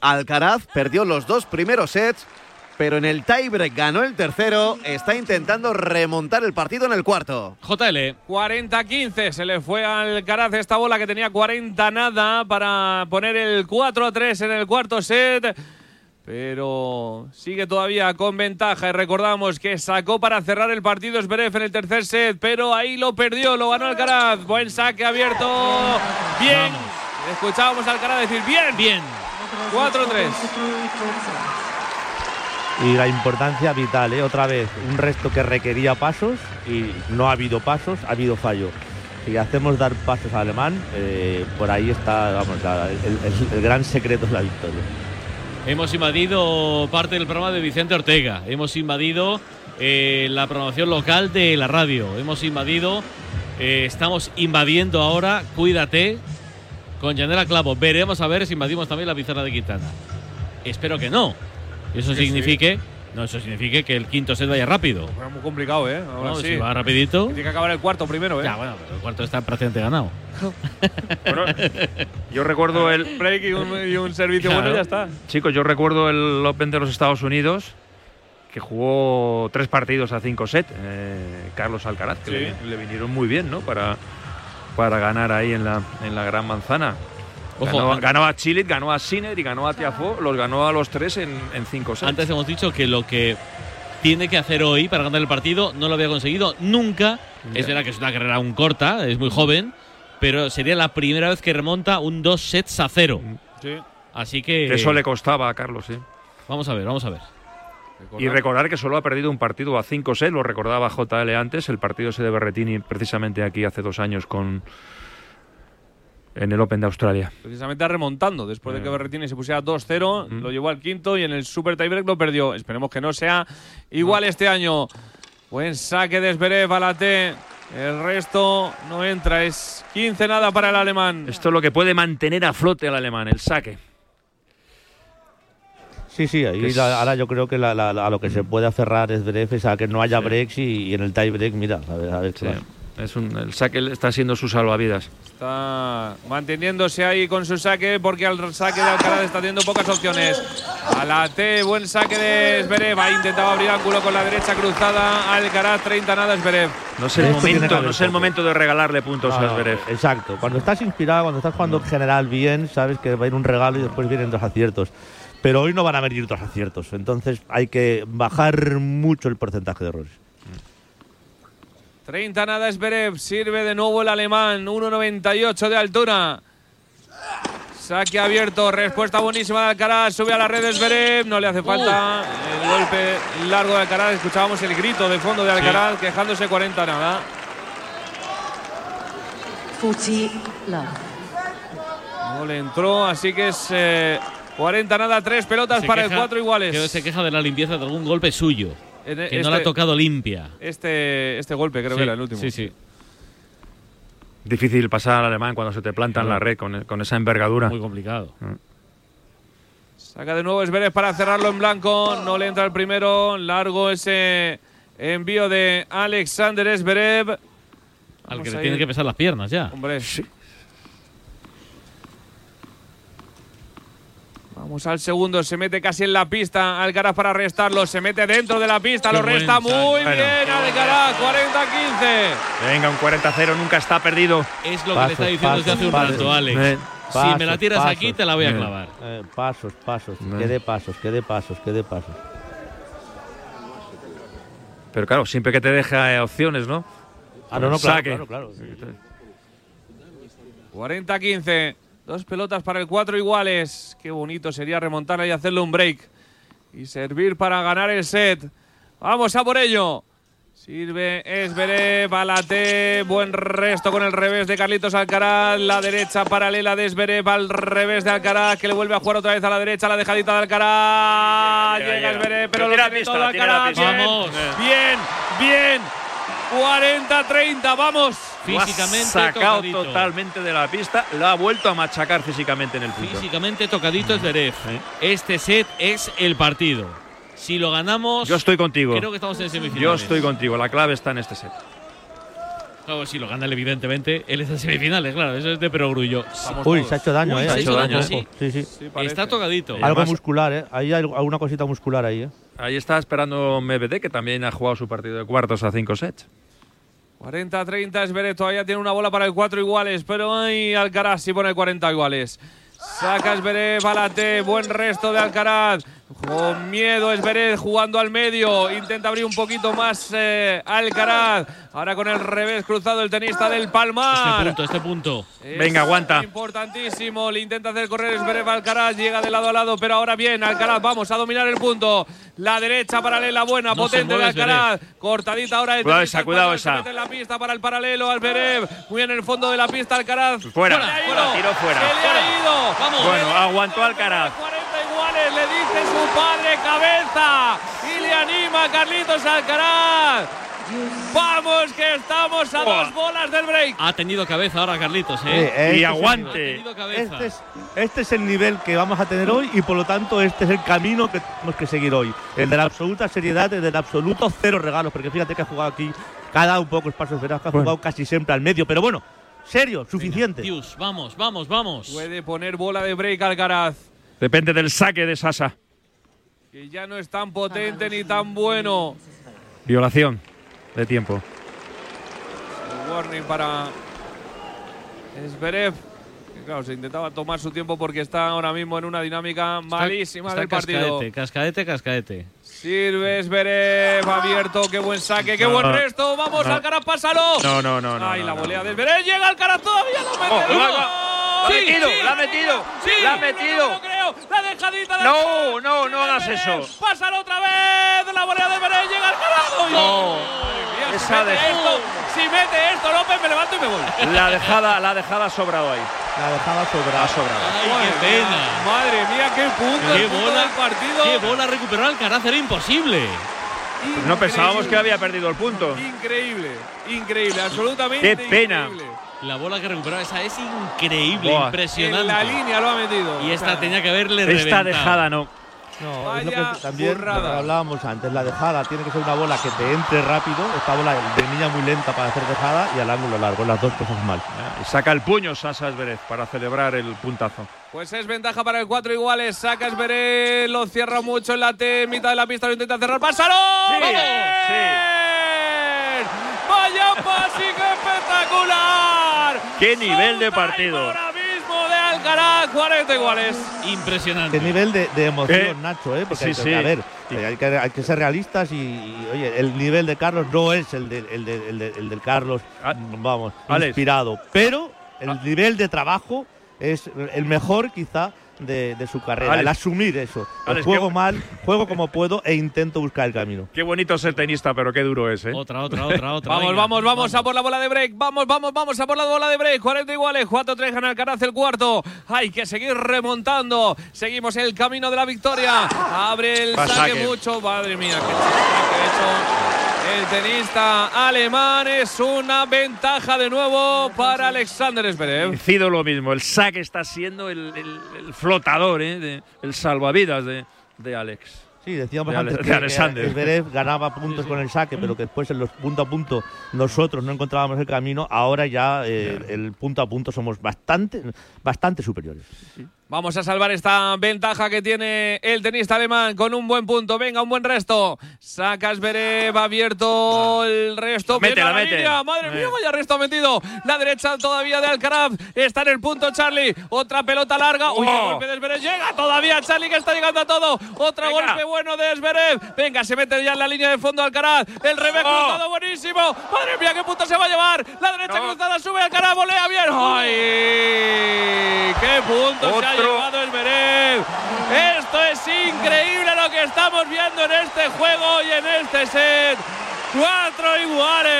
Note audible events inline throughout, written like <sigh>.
Alcaraz perdió los dos primeros sets, pero en el tiebreak ganó el tercero. Está intentando remontar el partido en el cuarto. JL. 40-15. Se le fue al Alcaraz esta bola que tenía 40 nada para poner el 4-3 en el cuarto set. Pero sigue todavía con ventaja y recordamos que sacó para cerrar el partido Zverev en el tercer set, pero ahí lo perdió, lo ganó Alcaraz. Buen saque abierto. Bien. Escuchábamos a Alcaraz decir bien. Bien. 4-3. Y la importancia vital, ¿eh? otra vez, un resto que requería pasos y no ha habido pasos, ha habido fallo. Si hacemos dar pasos al alemán, eh, por ahí está vamos, la- el, el- el gran secreto es la victoria. Hemos invadido parte del programa de Vicente Ortega. Hemos invadido eh, la programación local de la radio. Hemos invadido. eh, estamos invadiendo ahora. Cuídate. Con Yanela Clavo. Veremos a ver si invadimos también la pizarra de Quintana. Espero que no. Eso Sí, signifique. No, eso signifique que el quinto set vaya rápido. Fue muy complicado, ¿eh? Ahora No, sí. Si va rapidito. Tiene que acabar el cuarto primero, ¿eh? Ya, bueno, pero el cuarto está prácticamente ganado. <laughs> Bueno, yo recuerdo el. break y un, y un servicio Claro. bueno, ya está. Chicos, yo recuerdo el Open de los Estados Unidos que jugó tres partidos a cinco set, eh, Carlos Alcaraz, que Sí. le, le vinieron muy bien, ¿no? Para, para ganar ahí en la, en la Gran Manzana. Ojo, ganó, an- ganó a Chilit, ganó a Sinner y ganó a Tiafoe, los ganó a los tres en, en cinco sets. Antes hemos dicho que lo que tiene que hacer hoy para ganar el partido no lo había conseguido nunca. Es verdad que es una carrera aún corta, es muy joven, pero sería la primera vez que remonta un dos sets a cero. Sí. Así que Que Eso le costaba a Carlos, sí. vamos a ver, vamos a ver. Y recordar que solo ha perdido un partido a 5 sets, lo recordaba JL antes, el partido ese de Berretini precisamente aquí hace dos años con en el Open de Australia. Precisamente remontando. Después de que Eh. Berretini se pusiera 2-0, Mm. lo llevó al quinto y en el Super Tiebreak lo perdió. Esperemos que no sea igual este año. Buen saque de Zverev a la T. El resto no entra. Es 15 nada para el alemán. Esto es lo que puede mantener a flote al alemán, el saque. Sí, sí, ahí es- la- ahora yo creo que la- la- a lo que se puede aferrar es Zverev es a que no haya breaks y, y en el tie break, mira, a ver, a ver qué Sí, es un, el saque está siendo su salvavidas. Está manteniéndose ahí con su saque porque al saque de Alcaraz está teniendo pocas opciones. A la T, buen saque de Zverev. Ha intentado abrir ángulo con la derecha cruzada. Alcaraz, 30 nada Zverev. No es el Esto momento, no es el momento de regalarle puntos No, a Zverev. exacto. Cuando estás inspirado, cuando estás jugando en general bien, sabes que va a ir un regalo y después vienen dos aciertos. Pero hoy no van a venir dos aciertos. Entonces hay que bajar mucho el porcentaje de errores. 30 nada Zverev. Sirve de nuevo el alemán. 1.98 de altura. Saque abierto. Respuesta buenísima de Alcaraz. Sube a la red Zverev. No le hace falta el golpe largo de Alcaraz. Escuchábamos el grito de fondo de Alcaraz quejándose 40 nada. 40 love. No le entró. Así que es eh, 40 nada. Tres pelotas Se para el queja- cuatro iguales. que se queja de la limpieza de algún golpe suyo. En Que este, no le ha tocado limpia. este, este golpe creo Sí, que era el último. Sí, sí. Difícil pasar al alemán cuando se te planta en la red con, con esa envergadura. Muy complicado. Saca de nuevo Zverev para cerrarlo en blanco. No le entra el primero. Largo ese envío de Alexander Zverev. Al que le tiene que pesar las piernas ya. Hombre. Vamos al segundo. Se mete casi en la pista. Alcaraz para restarlo. Se mete dentro de la pista. Qué lo resta muy Bueno. bien Alcaraz. 40-15. Venga, un 40-0 nunca está perdido. Es lo que Pasos, le está diciendo desde hace un pasos, rato, pasos. Alex. Eh, si me la pasos, tiras pasos. aquí, te la voy a clavar. Eh, pasos, pasos, Eh. que dé pasos, que dé pasos, que dé pasos. Pero claro, siempre que te deja eh, opciones, ¿no? Ah, no, no, claro, claro, claro. 40-15. Dos pelotas para el cuatro iguales. Qué bonito sería remontarla y hacerle un break. Y servir para ganar el set. Vamos a por ello. Sirve Esberev, Balate, buen resto con el revés de Carlitos Alcaraz, la derecha paralela de Esberev al revés de Alcaraz, que le vuelve a jugar otra vez a la derecha, la dejadita de Alcaraz, Llega, llega llega. Esberev, pero Pero lo tiene pista, todo Alcaraz, bien, Vamos. bien, bien, 40-30, vamos. Lo ha Físicamente sacado tocadito. totalmente de la pista, lo ha vuelto a machacar físicamente en el punto. Físicamente tocadito Zverev. Este set es el partido. Si lo ganamos, Yo estoy contigo. creo que estamos en semifinales. Yo estoy contigo. La clave está en este set. Si lo gana él, evidentemente, él está en semifinales, claro, eso es de perogrullo. Uy, todos. se ha hecho daño, Uy, eh. se ha hecho daño, Ojo. sí. Sí, sí. Está tocadito. Eh, Algo muscular, ¿eh? Ahí hay alguna cosita muscular ahí, ¿eh? Ahí está esperando MBD, que también ha jugado su partido de cuartos a cinco sets. 40-30, Esberet todavía tiene una bola para el 4 iguales, pero ahí Alcaraz sí pone 40 iguales. Saca Esberet, balate, buen resto de Alcaraz. Con miedo Esberet jugando al medio, intenta abrir un poquito más eh, Alcaraz. Ahora con el revés cruzado el tenista del Este Palmar. punto, este punto. Es Venga, aguanta. Importantísimo. Le intenta hacer correr Zverev Alcaraz. Llega de lado a lado, pero ahora bien. Alcaraz, vamos a dominar el punto. La derecha paralela buena, No potente de Alcaraz. Cortadita ahora el Cuidado tenista esa, cuidado esa. mete en la pista para el paralelo. Alberev. Muy en el fondo de la pista, Alcaraz. Fuera, Se le ha fuera, ido. tiro fuera. Se le ha ido. Vamos. Bueno, aguantó Alcaraz. 40 iguales, le dice su padre cabeza. Y le anima a Carlitos Alcaraz. Vamos, que estamos a dos bolas del break. Ha tenido cabeza ahora Carlitos, Eh, ¿eh? este Y es el aguante. cabeza. Este es, este es el nivel que vamos a tener hoy y por lo tanto este es el camino que tenemos que seguir hoy. El de la absoluta seriedad, el del absoluto cero regalos, porque fíjate que ha jugado aquí cada un poco espacios verás que ha jugado casi siempre al medio, pero bueno, serio, suficiente. Dios, vamos, vamos, vamos. Puede poner bola de break Alcaraz. Depende del saque de Sasa. Que ya no es tan potente ni tan bueno. Violación de tiempo. El warning para. Que claro, se intentaba tomar su tiempo porque está ahora mismo en una dinámica Está- malísima está del partido. Cascaete, cascaete, cascaete. Sirve Zverev, abierto, qué buen saque, qué buen resto. Vamos, No. Alcaraz, pásalo. No, no, no, no. Ay, no, la no. volea de Zverev. Llega Alcaraz todavía, lo mete. Oh, ¡No! la- la ha Sí, metido, sí, la ha metido, sí, la ha no, metido. No, creo, la dejadita de No, no, no hagas eso. Pásalo otra vez, la volea de Zverev, llega Alcaraz. ¡Ay, No. mía, si Esa mete de- esto, si mete esto, López, me levanto y me voy. La dejada, la dejada ha sobrado ahí. La dejaba Ha sobrada. sobrado. Ay, qué pena. Madre mía, qué punto, Qué el punto bola, del partido. qué bola recuperó Alcaraz, era imposible. Pues no pensábamos que había perdido el punto. Increíble, increíble, absolutamente Qué pena. increíble. La bola que recuperó esa es increíble, Buah. impresionante. En la línea lo ha metido. Y esta O sea, tenía que haberle Esta reventado. dejada no. No, es lo Vaya que también lo que burrada. hablábamos antes, la dejada tiene que ser una bola que te entre rápido, esta bola de niña muy lenta para hacer dejada y al ángulo largo, las dos cosas mal. Y saca el puño Sasa Zverev para celebrar el puntazo. Pues es ventaja para el 4 iguales. Sacas Veré, lo cierra mucho en la T, mitad de la pista, lo intenta cerrar. ¡Pásalo! Sí, ¡Vamos! ¡Vaya pase espectacular! ¡Qué nivel de partido! Alcaraz, 40 iguales. Impresionante. Qué nivel de, de emoción, Eh, Nacho, ¿eh? Porque sí, hay que- sí. a ver, hay, que, hay que ser realistas y, y, oye, el nivel de Carlos no es el, de- el, de- el de- el del Carlos, Ah, vamos, Alex. inspirado, pero el Ah. nivel de trabajo es el mejor quizá de, de su carrera, Alex. el asumir eso. Pues Alex, juego qué- mal, juego como puedo e intento buscar el camino. Qué bonito ser tenista, pero qué duro es, ¿eh? Otra, otra, otra, <laughs> otra. Vamos, venga. vamos, vamos a por la bola de break. Vamos, vamos, vamos a por la bola de break. 40 iguales, 4-3 gana Alcaraz el cuarto. Hay que seguir remontando. Seguimos el camino de la victoria. Abre el saque, mucho. Madre mía, qué saque ha hecho. El tenista alemán es una ventaja de nuevo para Alexander Zverev. Coincido lo mismo. El saque está siendo el, el- el flotador, ¿eh? de- el salvavidas de, de Alex. Sí, decíamos De Ale- antes de que, Alexander. que Zverev ganaba puntos con el saque, pero que después en los punto a punto nosotros no encontrábamos el camino. Ahora ya eh, el punto a punto somos bastante, bastante superiores. Vamos a salvar esta ventaja que tiene el tenista alemán con un buen punto. Venga, un buen resto. Saca Zverev, abierto el resto. Mete, la mete. línea. Madre mía, vaya resto metido. La derecha todavía de Alcaraz. Está en el punto Charlie. Otra pelota larga. Uy, Oh. golpe de Zverev. Llega todavía Charlie que está llegando a todo. Otro Venga. golpe bueno de Zverev. Venga, se mete ya en la línea de fondo Alcaraz. El revés Oh. cruzado buenísimo. Madre mía, qué punto se va a llevar. La derecha No. cruzada sube Alcaraz. Volea bien. ¡Ay! ¡Qué punto se ha el! Esto es increíble lo que estamos viendo en este juego y en este set. Cuatro iguales.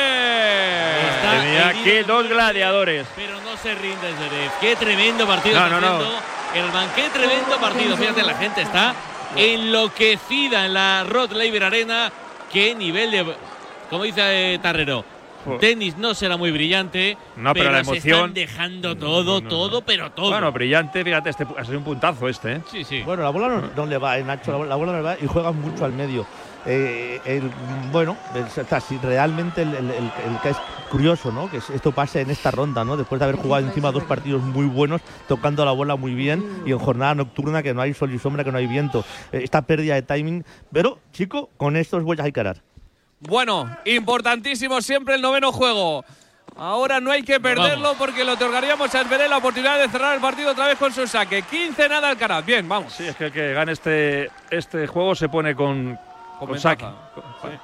Tenía aquí dos gladiadores. Pero no se rinde Zverev. Qué tremendo partido No, no, no. haciendo Elman. Qué tremendo partido. Fíjate, la gente está enloquecida en la Rod Laver Arena. Qué nivel de. Como dice eh, Tarrero. Tenis no será muy brillante. No, pero la se emoción- están dejando todo, no, no. todo, pero todo. Bueno, brillante, fíjate, este ha sido un puntazo este, ¿eh? sí, sí. Bueno, la bola no, no le va, eh, Nacho, la bola, la bola no le va y juegan mucho al medio. Eh, el- bueno, el- o sea, si realmente el, el- el- el que es curioso, ¿no? Que es- esto pase en esta ronda, ¿no? Después de haber jugado encima dos partidos muy buenos, tocando la bola muy bien y en jornada nocturna que no hay sol y sombra, que no hay viento. Eh, esta pérdida de timing, pero chico, con estos voy a Alcaraz. Bueno, importantísimo siempre el noveno juego. Ahora no hay que perderlo Vamos. porque le otorgaríamos a Esberé la oportunidad de cerrar el partido otra vez con su saque. 15 nada Alcaraz. Bien, vamos. Sí, es que el que gane este, este juego se pone con, Con saque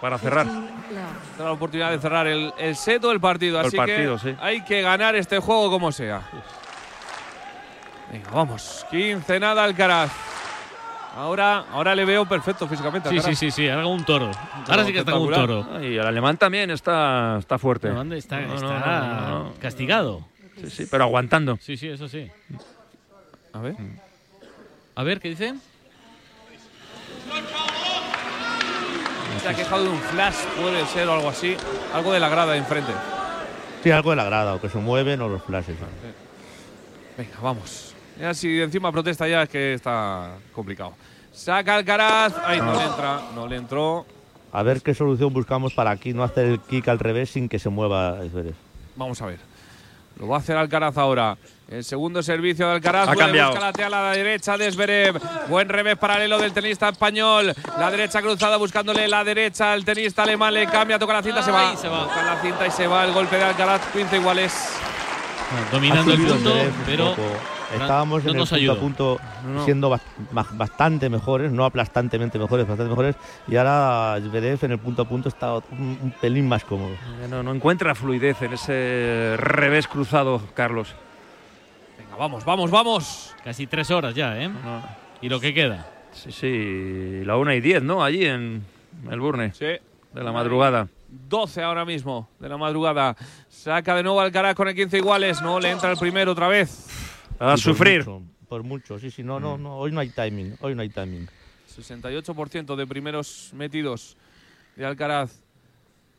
para cerrar. 15 love. Da la oportunidad de cerrar el, el set o el partido. El Así partido, que sí. hay que ganar este juego como sea. Venga, vamos. 15 nada Alcaraz. Ahora, ahora le veo perfecto físicamente. a Sí, sí, sí, sí, ahora como un toro. Ahora sí que está como un toro. Y el alemán también está, está fuerte. ¿Dónde está? No, está no, no, no. castigado. Sí, sí, pero aguantando. Sí, sí, eso sí. A ver. A ver, ¿qué dice? Se ha quejado de un flash, puede ser o algo así. Algo de la grada de enfrente. Sí, algo de la grada, o que se mueven o los flashes. Venga, vamos. Ya si encima protesta ya es que está complicado. Saca Alcaraz. Ahí no le entra. No le entró. A ver qué solución buscamos para aquí no hacer el kick al revés sin que se mueva Zverev. Vamos a ver. Lo va a hacer Alcaraz ahora. El segundo servicio de Alcaraz. Ha cambiado. buscar la tela a la derecha de Zverev. Buen revés paralelo del tenista español. La derecha cruzada buscándole la derecha. El tenista alemán le cambia, toca la cinta, se va. Se va. Toca la cinta y se va. El golpe de Alcaraz, 15 iguales. Bueno, dominando el punto, pero poco. Estábamos no en el punto a punto No. siendo bas- ba- bastante mejores, no aplastantemente mejores, bastante mejores. Y ahora Zverev en el punto a punto está un, un pelín más cómodo. No, no encuentra fluidez en ese revés cruzado, Carlos. Venga, vamos, vamos, vamos. casi tres horas ya, ¿eh? No. Y lo que queda. Sí, sí, la una y diez, ¿no? Allí en Melbourne, Sí. de la madrugada. 12 ahora mismo de la madrugada. Saca de nuevo Alcaraz con el 15 iguales. No le entra el primero otra vez. A Sí, por sufrir. mucho, Por mucho, sí, sí, no, no, no, hoy no hay timing, hoy no hay timing. 68% de primeros metidos de Alcaraz.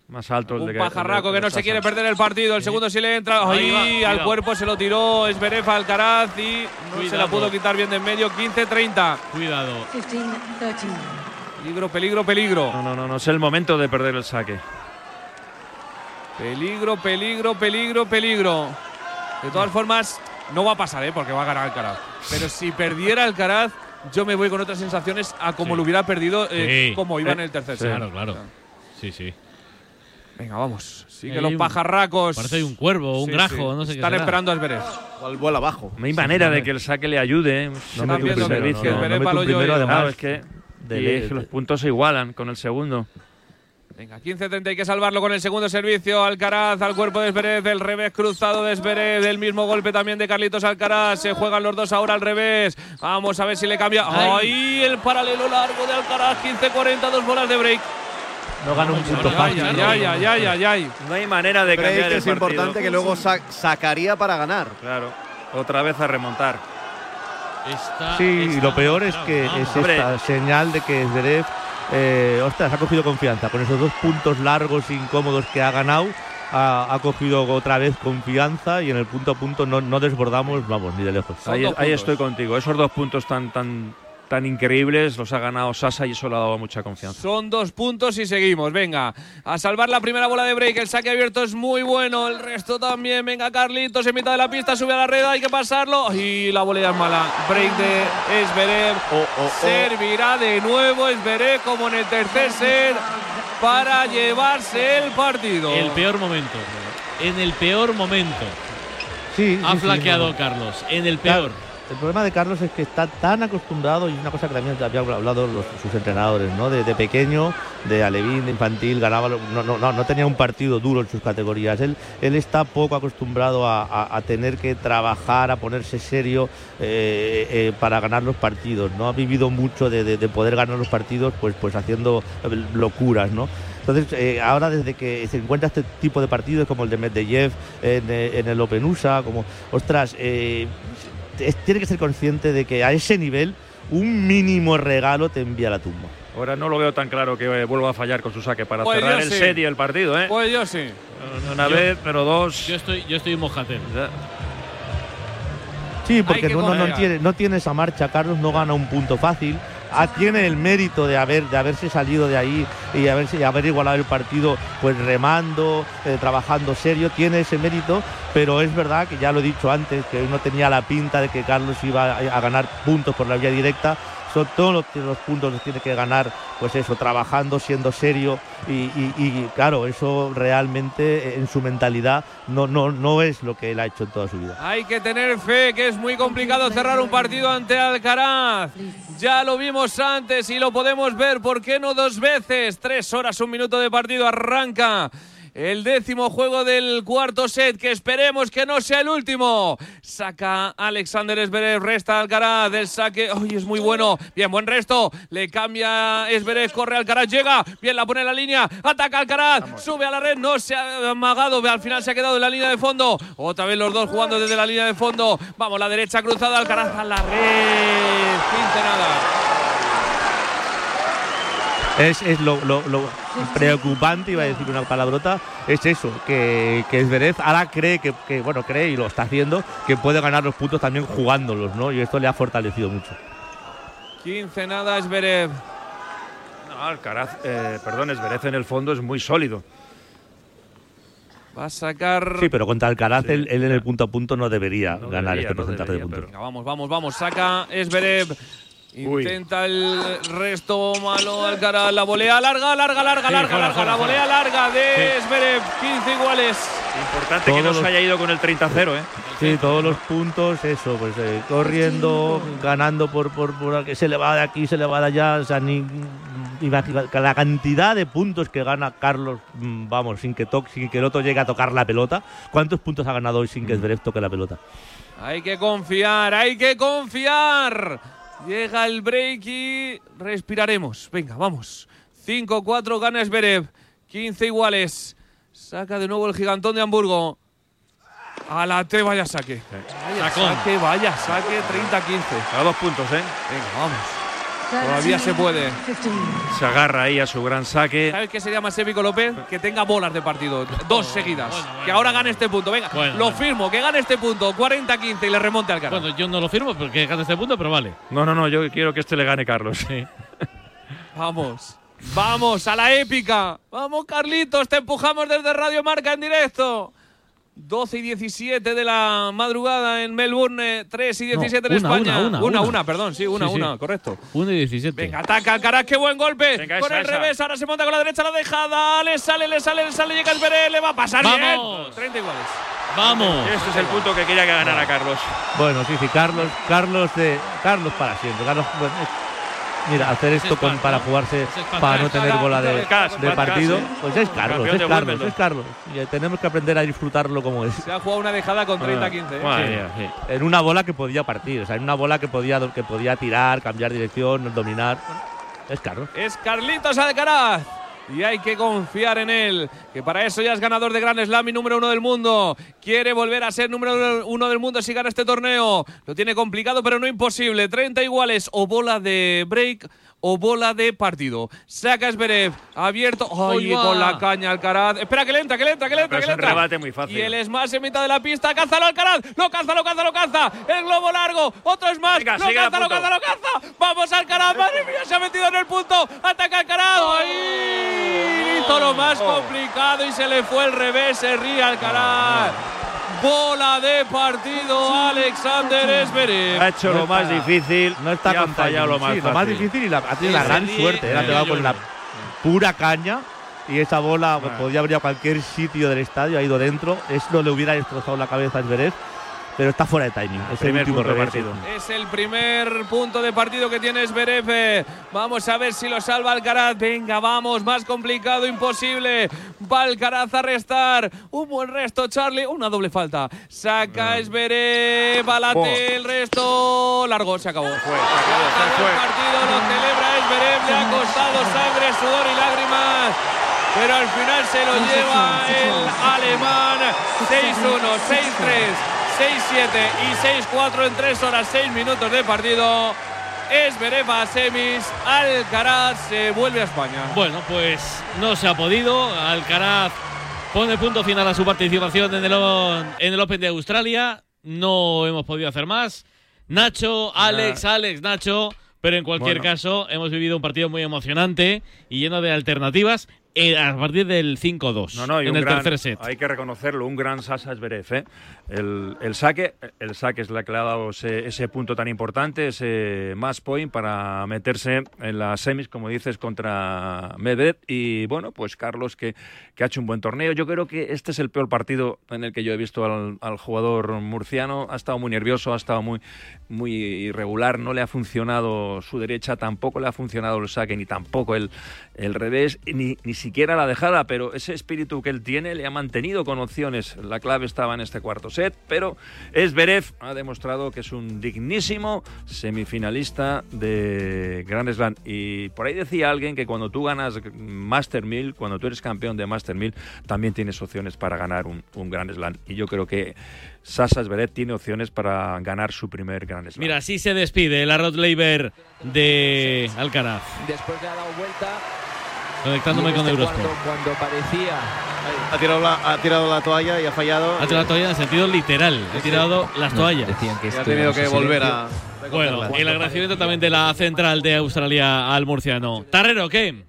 Más alto el Un de que- pajarraco de- que no se quiere perder el partido. El segundo sí le entra. Ahí va, Ahí al cuidado. cuerpo se lo tiró Esberef Alcaraz y no se la pudo quitar bien de en medio. 15-30. Cuidado. 15-13. Peligro, peligro, peligro. No, no, no, no es el momento de perder el saque. Peligro, peligro, peligro, peligro. De todas formas, no va a pasar, ¿eh? porque va a ganar Alcaraz. Pero si perdiera Alcaraz, yo me voy con otras sensaciones a como Sí. lo hubiera perdido eh, Sí. como iba en Eh, el tercer sí. set. Claro, claro. Sí, sí. Venga, vamos. Sigue Ahí los un- pajarracos. Parece un cuervo, un Sí, grajo, sí. no sé qué Están será. esperando a Esberef. Igual vuela abajo. No hay manera de que el saque le ayude. ¿eh? No primero, que no, primero, además. Es que de que los puntos se igualan con el segundo. Venga, 15-30 hay que salvarlo con el segundo servicio. Alcaraz al cuerpo de Esberez, el revés cruzado de Esberez, el mismo golpe también de Carlitos Alcaraz. Se juegan los dos ahora al revés. Vamos a ver si le cambia. Ay. Ahí el paralelo largo de Alcaraz, 15-40, dos bolas de break. No gana un punto fácil. ¿no? ay, ay, ay, ay, ay. No hay manera de Break cambiar el es partido. importante que luego sa- sacaría para ganar. Claro, otra vez a remontar. Está- Sí, está- lo peor es que es esta señal de que Zverev, eh, ostras, ha cogido confianza. Con esos dos puntos largos e incómodos que ha ganado, ha, ha cogido otra vez confianza y en el punto a punto no, no desbordamos, vamos, ni de lejos. Ahí, ahí estoy contigo. Esos dos puntos tan, tan, tan increíbles los ha ganado Sasa y eso le ha dado mucha confianza. Son dos puntos y seguimos. Venga, a salvar la primera bola de break. El saque abierto es muy bueno. El resto también. Venga, Carlitos en mitad de la pista. Sube a la red. Hay que pasarlo. Y la volea es mala. Break de Esberev. Oh, oh, oh. Servirá de nuevo Esberev como en el tercer set para llevarse el partido. El peor momento. En el peor momento. Sí, Ha sí, sí, flaqueado no, no. Carlos. En el Claro, peor. El problema de Carlos es que está tan acostumbrado, y una cosa que también había hablado sus entrenadores, ¿no? De, pequeño, de alevín, de infantil, ganaba, no, no, no, tenía un partido duro en sus categorías. Él, está poco acostumbrado a, tener que trabajar, a ponerse serio eh, eh, para ganar los partidos, ¿no? Ha vivido mucho de, de- de poder ganar los partidos, pues, pues haciendo eh, locuras, ¿no? Entonces, ahora desde que se encuentra este tipo de partidos como el de Medvedev en, el Open USA, como, ostras, tiene que ser consciente de que a ese nivel un mínimo regalo te envía a la tumba. Ahora no lo veo tan claro que eh, vuelva a fallar con su saque para Pues cerrar el sí. set y el partido, ¿eh? Pues yo sí. Una yo- vez, pero dos. Yo estoy, yo estoy. Ya. Sí, porque que no, no, no tiene, no tiene esa marcha, Carlos no gana un punto fácil. Ah, tiene el mérito de haber de haberse salido de ahí y haberse, haber igualado el partido pues remando, eh, trabajando serio, tiene ese mérito, pero es verdad que ya lo he dicho antes, que no tenía la pinta de que Carlos iba a, a ganar puntos por la vía directa. Todos los, puntos los tiene que ganar, pues eso, trabajando, siendo serio y, y- claro, eso realmente en su mentalidad no, no, no es lo que él ha hecho en toda su vida. Hay que tener fe, que es muy complicado cerrar un partido ante Alcaraz. Ya lo vimos antes y lo podemos ver, ¿por qué no dos veces? Tres horas, un minuto de partido, arranca. El décimo juego del cuarto set, que esperemos que no sea el último. Saca Alexander Zverev, resta Alcaraz, el saque, ¡ay, es muy bueno! Bien, buen resto, le cambia Zverev, corre Alcaraz, llega, bien, la pone en la línea, ataca Alcaraz, sube a la red, no se ha amagado, al final se ha quedado en la línea de fondo. Otra vez los dos jugando desde la línea de fondo. Vamos, la derecha cruzada, Alcaraz a la red, 15 nada. Es, es lo, lo- lo preocupante, iba a decir una palabrota, es eso, que, que Zverev ahora cree que, que, bueno, cree y lo está haciendo, que puede ganar los puntos también jugándolos, ¿no? Y esto le ha fortalecido mucho. 15 nada, Zverev. No, Alcaraz, eh, perdón, Esberez en el fondo es muy sólido. Va a sacar. Sí, pero contra Alcaraz Sí, él, él en el punto a punto no debería No ganar debería, este no porcentaje debería, de puntos. Venga, vamos, vamos, vamos. Saca Esberev. Uy. Intenta el resto malo Alcaraz. La volea larga, larga, larga, Sí, larga, fuera, larga. fuera, la volea larga de Esberev. 15 iguales. Importante que Todos no se haya ido con el 30-0, ¿eh? Sí, todos los puntos, eso, pues eh, corriendo, ganando por, por, por que se le va de aquí, se le va de allá, o sea, ni, la cantidad de puntos que gana Carlos, mm, vamos, sin que toque, sin que el otro llegue a tocar la pelota. ¿Cuántos puntos ha ganado hoy sin que Zverev toque la pelota? Hay que confiar, hay que confiar. Llega el break y respiraremos. Venga, vamos. 5-4 gana Esberev. 15 iguales. Saca de nuevo el gigantón de Hamburgo. A la T, vaya saque. Vaya Sacón. saque, vaya saque. 30-15. A dos puntos, ¿eh? Venga, vamos. Todavía se puede. 15. Se agarra ahí a su gran saque. ¿Sabes qué sería más épico, López? Que tenga bolas de partido. Dos seguidas. bueno, bueno, que ahora gane este punto. Venga, Bueno, lo bueno. firmo. Que gane este punto. 40-15 y le remonte al cara. Bueno, yo no lo firmo porque gana este punto, pero vale. No, no, no, yo quiero que este le gane Carlos. Sí. Vamos. Vamos a la épica. Vamos, Carlitos. Te empujamos desde Radio Marca en directo. 12 y 17 de la madrugada en Melbourne, 3 y 17 en una, España. una, una, una. perdón, sí, una, Sí, sí. una, correcto. 1 y 17. Venga, ataca Alcaraz, qué buen golpe. Venga, con esa, el esa. revés, ahora se monta con la derecha la dejada. Le sale, le sale, le sale, llega el Veré, le va a pasar ¡Vamos! bien. 30 iguales. ¡Vamos! Este es el punto que quería que ganara Carlos. Bueno, sí, sí, Carlos, Carlos de Carlos para siempre. Carlos, bueno, es- mira, hacer esto es con, para jugarse es para no tener bola de, partido, pues es Carlos, es Carlos, es Carlos. Y tenemos que aprender a disfrutarlo como es. Se ha jugado una dejada con 30-15. ¿eh? En una bola que podía partir, o sea, en una bola que podía, que podía tirar, cambiar dirección, dominar. Es Carlos. Es Carlitos Alcaraz. Y hay que confiar en él, que para eso ya es ganador de Grand Slam y número uno del mundo. Quiere volver a ser número uno del mundo si gana este torneo. Lo tiene complicado, pero no imposible. 30 iguales, o bola de break o bola de partido. Saca Zverev, abierto. ¡Ay, con la caña Alcaraz! Espera, que le entra, que le entra, que le entra, Pero que es le un entra. rebate muy fácil. Y el smash en mitad de la pista. ¡Cázalo Alcaraz! ¡Lo caza, lo caza, lo caza! ¡El globo largo! ¡Otro smash! Venga, ¡Lo caza, lo caza, lo caza! ¡Vamos Alcaraz! ¡Madre mía! Se ha metido en el punto. ¡Ataca Alcaraz! ¡Ahí! Hizo lo más complicado y se le fue el revés. Se ríe Alcaraz. Bola de partido Alexander Zverev. Ha hecho No lo más difícil No está y ha con fallado lo más Sí, fácil. lo más difícil y la, ha tenido la gran suerte. El pegado con la pura caña y esa bola Bueno. podía haber ido a cualquier sitio del estadio, ha ido dentro. Eso le hubiera destrozado la cabeza a Zverev, pero está fuera de timing. Es el primer último punto de revés. partido. Es el primer punto de partido que tiene. Eh, Vamos a ver si lo salva Alcaraz. Venga, vamos, más complicado, imposible. Va Alcaraz a restar. Un buen resto, Charlie. Una doble falta. Saca Zverev, balate el resto. Largo, se acabó. Fue, se acabó, se acabó fue. el partido, lo celebra Zverev. Le ha costado sangre, sudor y lágrimas. Pero al final se lo lleva el alemán 6-1, 6-3, 6-7 y 6-4 en 3 horas 6 minutos de partido. Esberev a semis. Alcaraz se vuelve a España. Bueno, pues no se ha podido. Alcaraz pone punto final a su participación en el, en el Open de Australia. No hemos podido hacer más. Nacho, Alex, Alex, Nacho. Pero en cualquier Bueno. caso, hemos vivido un partido muy emocionante y lleno de alternativas eh, a partir del 5-2 No, no, en el gran- tercer set. Hay que reconocerlo, un gran Sasa Zverev. ¿eh? El, el saque, el saque es la que le ha dado ese, ese punto tan importante, ese match point para meterse en las semis, como dices, contra Medvedev. Y bueno, pues Carlos que, que ha hecho un buen torneo. Yo creo que este es el peor partido en el que yo he visto al, al jugador murciano. Ha estado muy nervioso, ha estado muy, muy irregular, no le ha funcionado su derecha, tampoco le ha funcionado el saque, ni tampoco el, el revés, ni, ni siquiera la dejada, pero ese espíritu que él tiene le ha mantenido con opciones. La clave estaba en este cuarto set, pero Esberev ha demostrado que es un dignísimo semifinalista de Grand Slam. Y por ahí decía alguien que cuando tú ganas Master 1000, cuando tú eres campeón de Master 1000, también tienes opciones para ganar un, un Grand Slam. Y yo creo que Sasa Zverev tiene opciones para ganar su primer Grand Slam. Mira, así se despide la Rod Laver de Alcaraz. Después le ha dado vuelta. Conectándome con este Eurosport. Cuando, cuando parecía. Ha tirado, la, ha tirado la toalla y ha fallado. Ha tirado la toalla en sentido literal. Ha tirado las No, toallas. Decían que Y ha esto tenido que volver a. Bueno, el agradecimiento también de la central de Australia al murciano. Tarrero, ¿qué?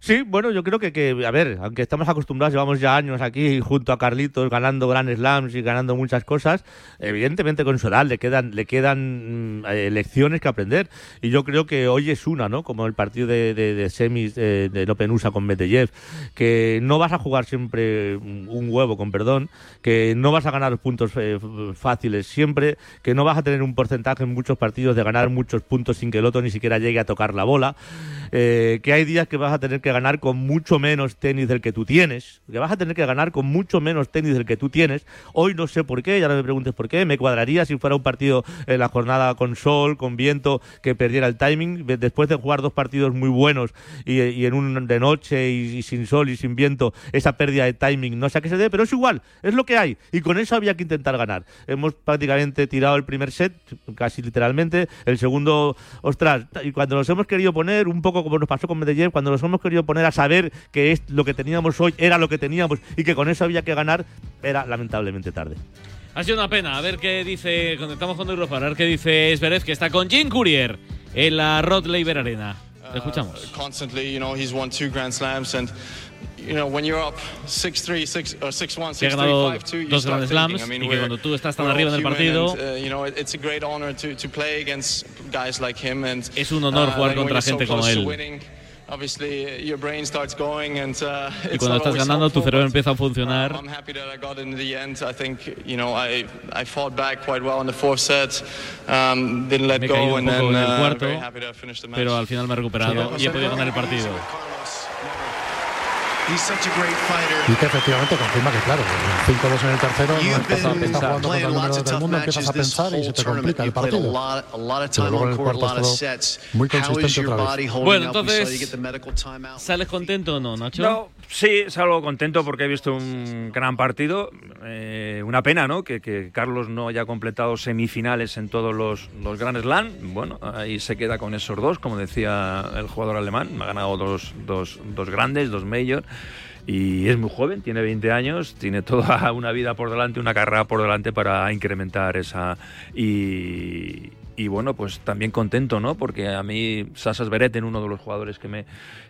Sí, bueno, yo creo que, que, a ver, aunque estamos acostumbrados, llevamos ya años aquí junto a Carlitos ganando Grand Slams y ganando muchas cosas, evidentemente con su edad le quedan, le quedan mm, eh, lecciones que aprender. Y yo creo que hoy es una, ¿no? Como el partido de, de- de semis eh, del Open USA con Medvedev, que no vas a jugar siempre mm, un huevo, con perdón, que no vas a ganar puntos eh, fáciles siempre, que no vas a tener un porcentaje en muchos partidos de ganar muchos puntos sin que el otro ni siquiera llegue a tocar la bola, eh, que hay días que vas a tener que ganar con mucho menos tenis del que tú tienes, que vas a tener que ganar con mucho menos tenis del que tú tienes. Hoy no sé por qué, ya no me preguntes por qué, me cuadraría si fuera un partido en la jornada con sol, con viento, que perdiera el timing, de- después de jugar dos partidos muy buenos y, y en un de noche y, y sin sol y sin viento, esa pérdida de timing no sé a qué se debe, pero es igual, es lo que hay y con eso había que intentar ganar. Hemos prácticamente tirado el primer set, casi literalmente, el segundo, ostras, y cuando nos hemos querido poner, un poco como nos pasó con Medellín, cuando nos hemos querido poner a saber que es lo que teníamos hoy era lo que teníamos y que con eso había que ganar, era lamentablemente tarde. Ha sido una pena. A ver qué dice. Conectamos con Europa. A ver qué dice Esberev, que está con Jim Courier en la Rod Laver Arena. Le escuchamos. constantly. You know, he's won two Grand Slams, and you know when you're up six three, six or six one, Que ha six ganado three, five two, you dos Grand. Slams I mean, y que cuando tú estás tan arriba en el partido- and, uh, you know, it- it's a great honor to, to play against guys like him, and Es un honor uh, jugar contra gente como él. Winning, Obviously, your brain starts going, and uh, Y <laughs> it's cuando estás ganando, tu cerebro empieza a funcionar. um, I'm happy that I got it in the end. I think you know I I fought back quite well in the fourth set, um, didn't let Me he caído un poco en el uh, cuarto, pero al final me he recuperado y he podido ganar el partido. Y que efectivamente confirma que, claro, el 5-2 en el tercero, no estás a pensar jugando contra el número dos del mundo, empiezas a pensar y se te complica el partido. Pero luego en el cuarto es todo muy consistente otra vez. Bueno, entonces, ¿sales contento o no, Nacho? No, sí, salgo contento porque he visto un gran partido. Eh, una pena, ¿no? Que, Carlos no haya completado semifinales en todos los, los Grand Slam. Bueno, ahí se queda con esos dos, como decía el jugador alemán. Ha ganado dos, dos, dos grandes, dos major. Y es muy joven, tiene 20 años, tiene toda <laughs> una vida por delante, una carrera por delante para incrementar esa. Y, y bueno, pues también contento, ¿no? Porque a mí Sasas Bereten, uno de los jugadores que me,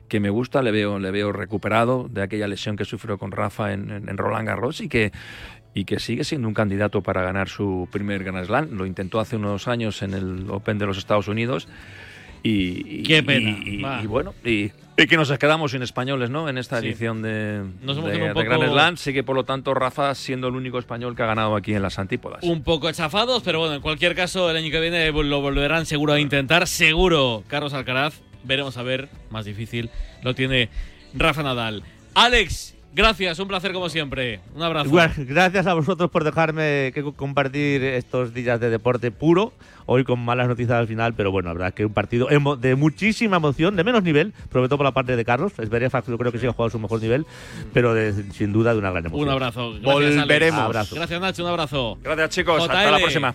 que me gusta, le veo, le veo recuperado de aquella lesión que sufrió con Rafa en, en- en Roland Garros y que, y que sigue siendo un candidato para ganar su primer Grand Slam. Lo intentó hace unos años en el Open de los Estados Unidos. Y, y- Qué pena, Y, y- y bueno, y, que nos quedamos sin españoles, ¿no? En esta Sí. edición de, Nos de poco- Grand Slam. Sigue, por lo tanto, Rafa siendo el único español que ha ganado aquí en las Antípodas. Un poco chafados, pero bueno, en cualquier caso, el año que viene lo volverán seguro a intentar. Seguro, Carlos Alcaraz. Veremos a ver, más difícil. Lo tiene Rafa Nadal. Alex, gracias, un placer como siempre. Un abrazo. Igual, gracias a vosotros por dejarme que co- compartir estos días de deporte puro. Hoy con malas noticias al final, pero bueno, la verdad que un partido de muchísima emoción, de menos nivel, sobre todo por la parte de Carlos. Es yo creo que sí ha jugado a su mejor nivel, pero de- sin duda de una gran emoción. Un abrazo. Gracias, Alex. Volveremos. Abrazo. Gracias, Nacho. Un abrazo. Gracias, chicos. Hasta JL. la próxima.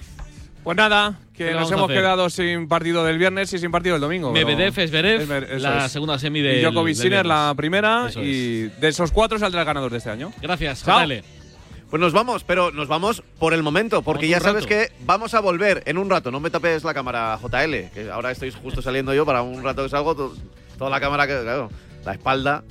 Pues nada, que nos hemos quedado sin partido del viernes y sin partido del domingo. Medvedev, Esberev, la segunda semi de. Y Djokovic Sinner la primera. y de esos cuatro saldrá el ganador de este año. Gracias, Dale. Pues nos vamos, pero nos vamos por el momento, porque ya sabes que vamos a volver en un rato. No me tapes la cámara, JL, que ahora estoy justo saliendo yo para un rato que salgo, toda la cámara, que, claro, la espalda.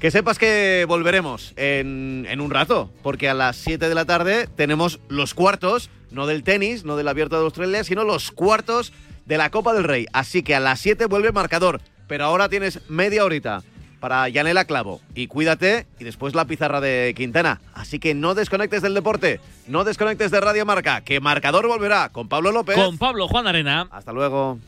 Que sepas que volveremos en, en, un rato, porque a las 7 de la tarde tenemos los cuartos, no del tenis, no del abierto de Australia, sino los cuartos de la Copa del Rey. Así que a las 7 vuelve el marcador, pero ahora tienes media horita para Yanela Clavo. Y cuídate, y después la pizarra de Quintana. Así que no desconectes del deporte, no desconectes de Radio Marca, que Marcador volverá con Pablo López. Con Pablo Juan Arena. Hasta luego.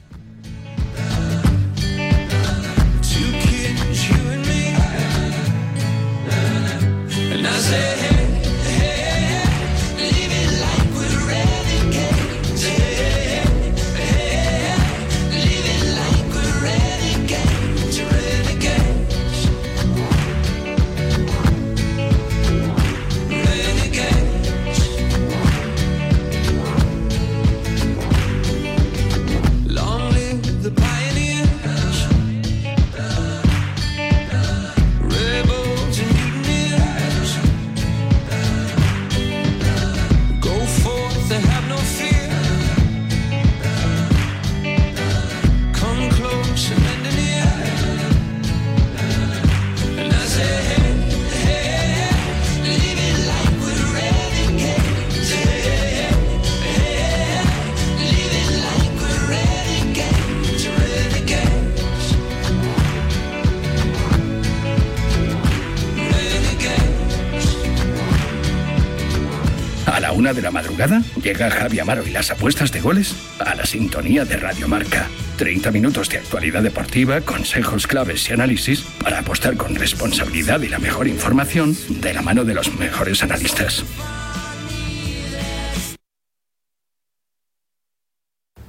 De la madrugada llega Javi Amaro y las apuestas de goles a la sintonía de Radio Marca. 30 minutos de actualidad deportiva, consejos claves y análisis para apostar con responsabilidad y la mejor información de la mano de los mejores analistas.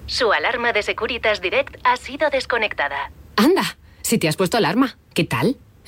Su alarma de Securitas Direct ha sido desconectada. Anda, si te has puesto alarma, ¿qué tal?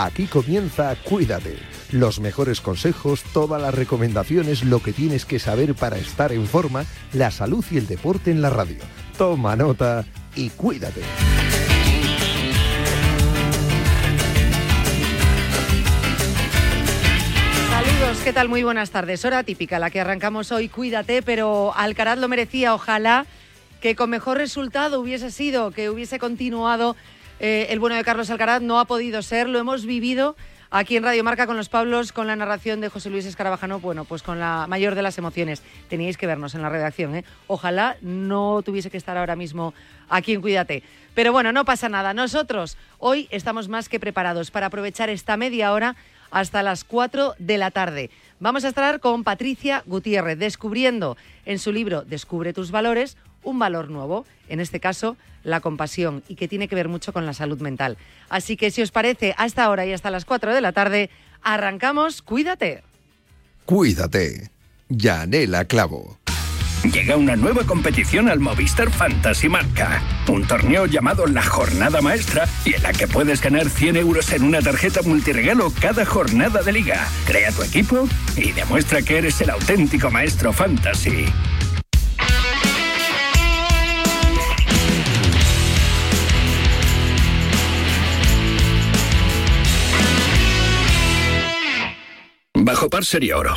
Aquí comienza Cuídate los mejores consejos, todas las recomendaciones, lo que tienes que saber para estar en forma, la salud y el deporte en la radio. Toma nota y cuídate. Saludos, ¿qué tal? Muy buenas tardes. Hora típica, la que arrancamos hoy. Cuídate, pero Alcaraz lo merecía. Ojalá que con mejor resultado hubiese sido, que hubiese continuado eh, el bueno de Carlos Alcaraz. No ha podido ser, lo hemos vivido aquí en Radio Marca con los Pablos, con la narración de José Luis Escarabajano, bueno, pues con la mayor de las emociones. Teníais que vernos en la redacción, ¿eh? Ojalá no tuviese que estar ahora mismo aquí en Cuídate. Pero bueno, no pasa nada. Nosotros hoy estamos más que preparados para aprovechar esta media hora hasta las 4 de la tarde. Vamos a estar con Patricia Gutiérrez, descubriendo en su libro Descubre tus valores un valor nuevo, en este caso la compasión, y que tiene que ver mucho con la salud mental. Así que si os parece, hasta ahora y hasta las 4 de la tarde, arrancamos Cuídate. Cuídate. Yanela Clavo. Llega una nueva competición al Movistar Fantasy Marca. Un torneo llamado La Jornada Maestra y en la que puedes ganar 100 euros en una tarjeta multiregalo cada jornada de liga. Crea tu equipo y demuestra que eres el auténtico maestro fantasy. Bajo par sería oro,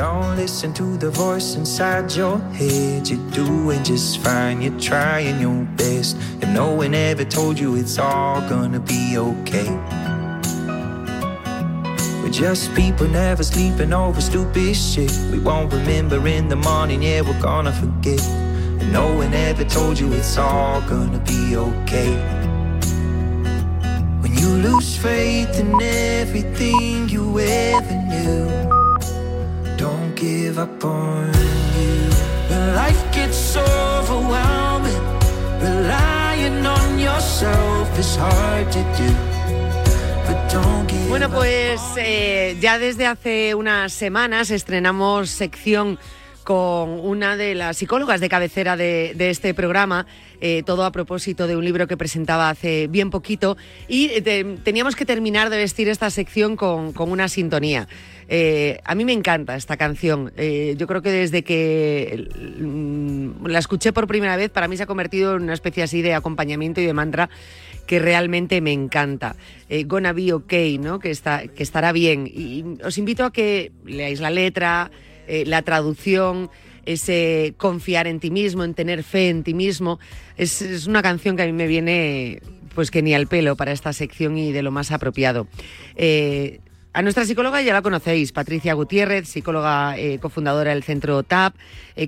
Don't listen to the voice inside your head. You're doing just fine, you're trying your best. If no one ever told you it's all gonna be okay. We're just people never sleeping over stupid shit. We won't remember in the morning, yeah, we're gonna forget. And no one ever told you it's all gonna be okay. When you lose faith in everything you ever knew, give up on you. When life gets overwhelming, relying on yourself is hard to do. Bueno, pues eh, ya desde hace unas semanas estrenamos sección con una de las psicólogas de cabecera de, este programa, eh, todo a propósito de un libro que presentaba hace bien poquito, y eh, teníamos que terminar de vestir esta sección con, una sintonía. A mí me encanta esta canción. yo creo que desde que mm, la escuché por primera vez, para mí se ha convertido en una especie así de acompañamiento y de mantra que realmente me encanta. Eh, Gonna Be Okay, ¿no? que, estará bien. Y os invito a que leáis la letra, eh, la traducción, ese confiar en ti mismo, en tener fe en ti mismo. Es, una canción que a mí me viene pues que ni al pelo para esta sección y de lo más apropiado. Eh, a nuestra psicóloga ya la conocéis, Patricia Gutiérrez, psicóloga cofundadora del Centro TAP,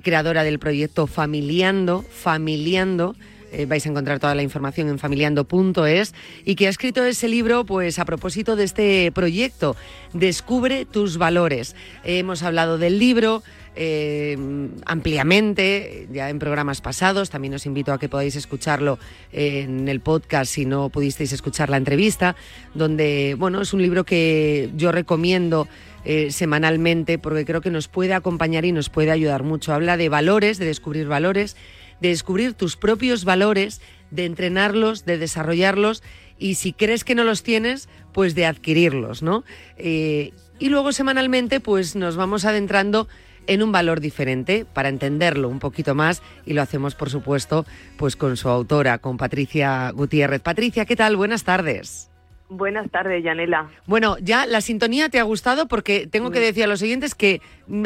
creadora del proyecto Familiando, Familiando, eh, vais a encontrar toda la información en familiando.es, y que ha escrito ese libro pues a propósito de este proyecto, Descubre tus valores. hemos hablado del libro. Eh, ampliamente ya en programas pasados. También os invito a que podáis escucharlo en el podcast si no pudisteis escuchar la entrevista, donde bueno es un libro que yo recomiendo. Eh, semanalmente porque creo que nos puede acompañar y nos puede ayudar mucho. Habla de valores, de descubrir valores de descubrir tus propios valores, de entrenarlos, de desarrollarlos y si crees que no los tienes, pues de adquirirlos, ¿no? Eh, y luego semanalmente, pues nos vamos adentrando en un valor diferente para entenderlo un poquito más y lo hacemos, por supuesto, pues con su autora, con Patricia Gutiérrez. Patricia, ¿qué tal? Buenas tardes. Buenas tardes, Yanela. Bueno, ya la sintonía te ha gustado porque tengo que decir a los siguientes que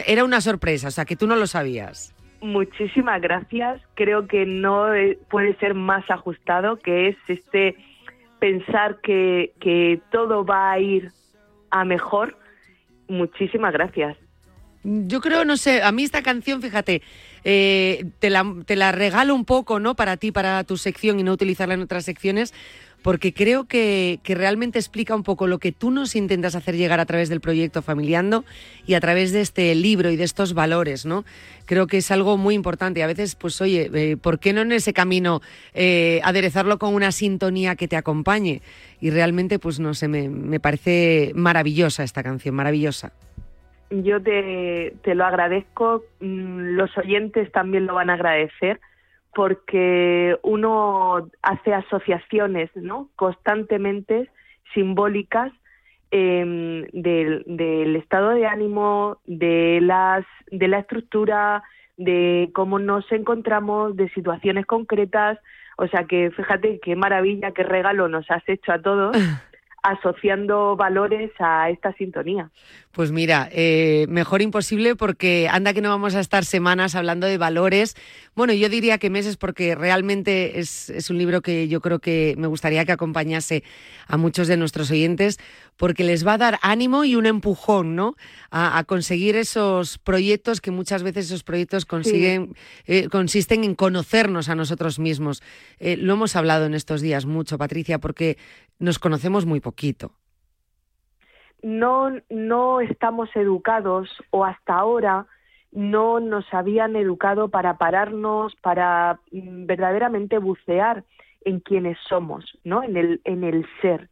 era una sorpresa, o sea, que tú no lo sabías. Muchísimas gracias. Creo que no eh, puede ser más ajustado, que es este pensar que, que todo va a ir a mejor. Muchísimas gracias. Yo creo, no sé, a mí esta canción, fíjate, eh, te, la, te la regalo un poco, ¿no? Para ti, para tu sección y no utilizarla en otras secciones, porque creo que, realmente explica un poco lo que tú nos intentas hacer llegar a través del proyecto Familiando y a través de este libro y de estos valores, ¿no? Creo que es algo muy importante. A veces, pues oye, eh, ¿por qué no en ese camino eh, aderezarlo con una sintonía que te acompañe? Y realmente, pues no sé, me, me parece maravillosa esta canción, maravillosa. Yo te, te lo agradezco, mm, los oyentes también lo van a agradecer porque uno hace asociaciones ¿no? constantemente simbólicas em, del, estado de ánimo, de, las, de la estructura, de cómo nos encontramos, de situaciones concretas. O sea que fíjate qué maravilla, qué regalo nos has hecho a todos <laughs> asociando valores a esta sintonía. Pues mira, eh, mejor imposible porque anda que no vamos a estar semanas hablando de valores. Bueno, yo diría que meses porque realmente es, es, un libro que yo creo que me gustaría que acompañase a muchos de nuestros oyentes porque les va a dar ánimo y un empujón, ¿no? A, conseguir esos proyectos que muchas veces esos proyectos consiguen, eh, consisten en conocernos a nosotros mismos. Eh, lo hemos hablado en estos días mucho, Patricia, porque nos conocemos muy poquito no, no estamos educados o hasta ahora no nos habían educado para pararnos, para mm, verdaderamente bucear en quienes somos, ¿no? En el, en el ser.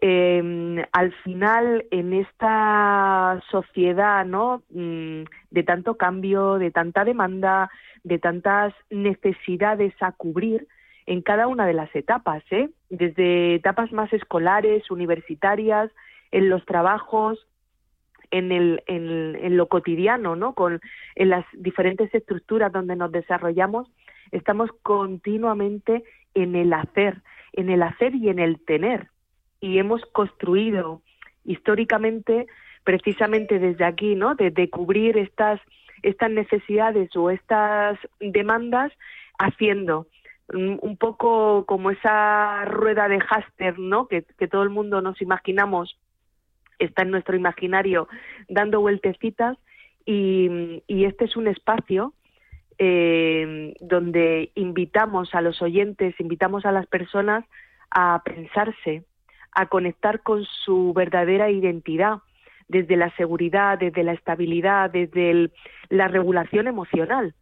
Em, al final, en esta sociedad, ¿no? Mm, de tanto cambio, de tanta demanda, de tantas necesidades a cubrir en cada una de las etapas, ¿eh? Desde etapas más escolares, universitarias, en los trabajos, en, el, en, lo cotidiano, ¿no? Con, en las diferentes estructuras donde nos desarrollamos, estamos continuamente en el hacer, en el hacer y en el tener. Y hemos construido históricamente precisamente desde aquí, ¿no? De, cubrir estas estas necesidades o estas demandas haciendo un poco como esa rueda de Haster, ¿no? Que, que todo el mundo nos imaginamos está en nuestro imaginario dando vueltecitas y, y este es un espacio eh, donde invitamos a los oyentes, invitamos a las personas a pensarse, a conectar con su verdadera identidad, desde la seguridad, desde la estabilidad, desde la regulación emocional,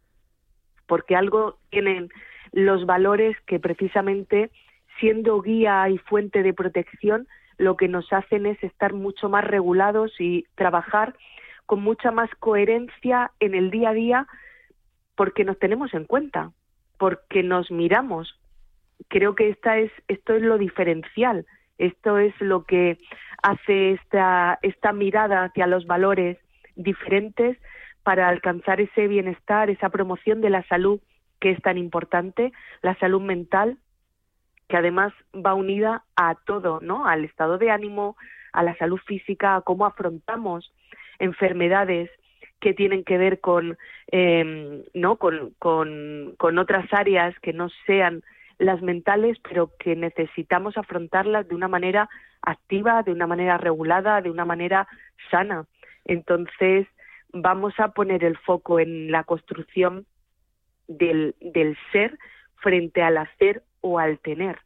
porque algo tienen los valores que precisamente siendo guía y fuente de protección lo que nos hacen es estar mucho más regulados y trabajar con mucha más coherencia en el día a día porque nos tenemos en cuenta, porque nos miramos. Creo que esta es, esto es lo diferencial, esto es lo que hace esta, esta mirada hacia los valores diferentes para alcanzar ese bienestar, esa promoción de la salud que es tan importante, la salud mental, que además va unida a todo, ¿no? Al estado de ánimo, a la salud física, a cómo afrontamos enfermedades que tienen que ver con, eh, ¿no? Con, con, con otras áreas que no sean las mentales, pero que necesitamos afrontarlas de una manera activa, de una manera regulada, de una manera sana. Entonces, vamos a poner el foco en la construcción del, del ser frente al hacer o al tener.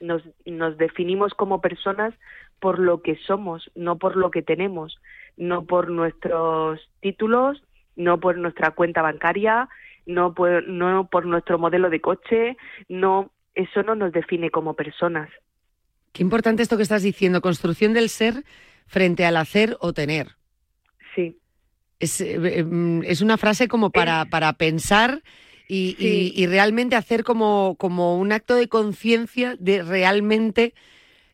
Nos, nos definimos como personas por lo que somos, no por lo que tenemos, no por nuestros títulos, no por nuestra cuenta bancaria, no por, no por nuestro modelo de coche, no, eso no nos define como personas. Qué importante esto que estás diciendo, construcción del ser frente al hacer o tener. Sí. Es, eh, eh, mm, es una frase como para, para pensar y, realmente hacer como, como un acto de conciencia de realmente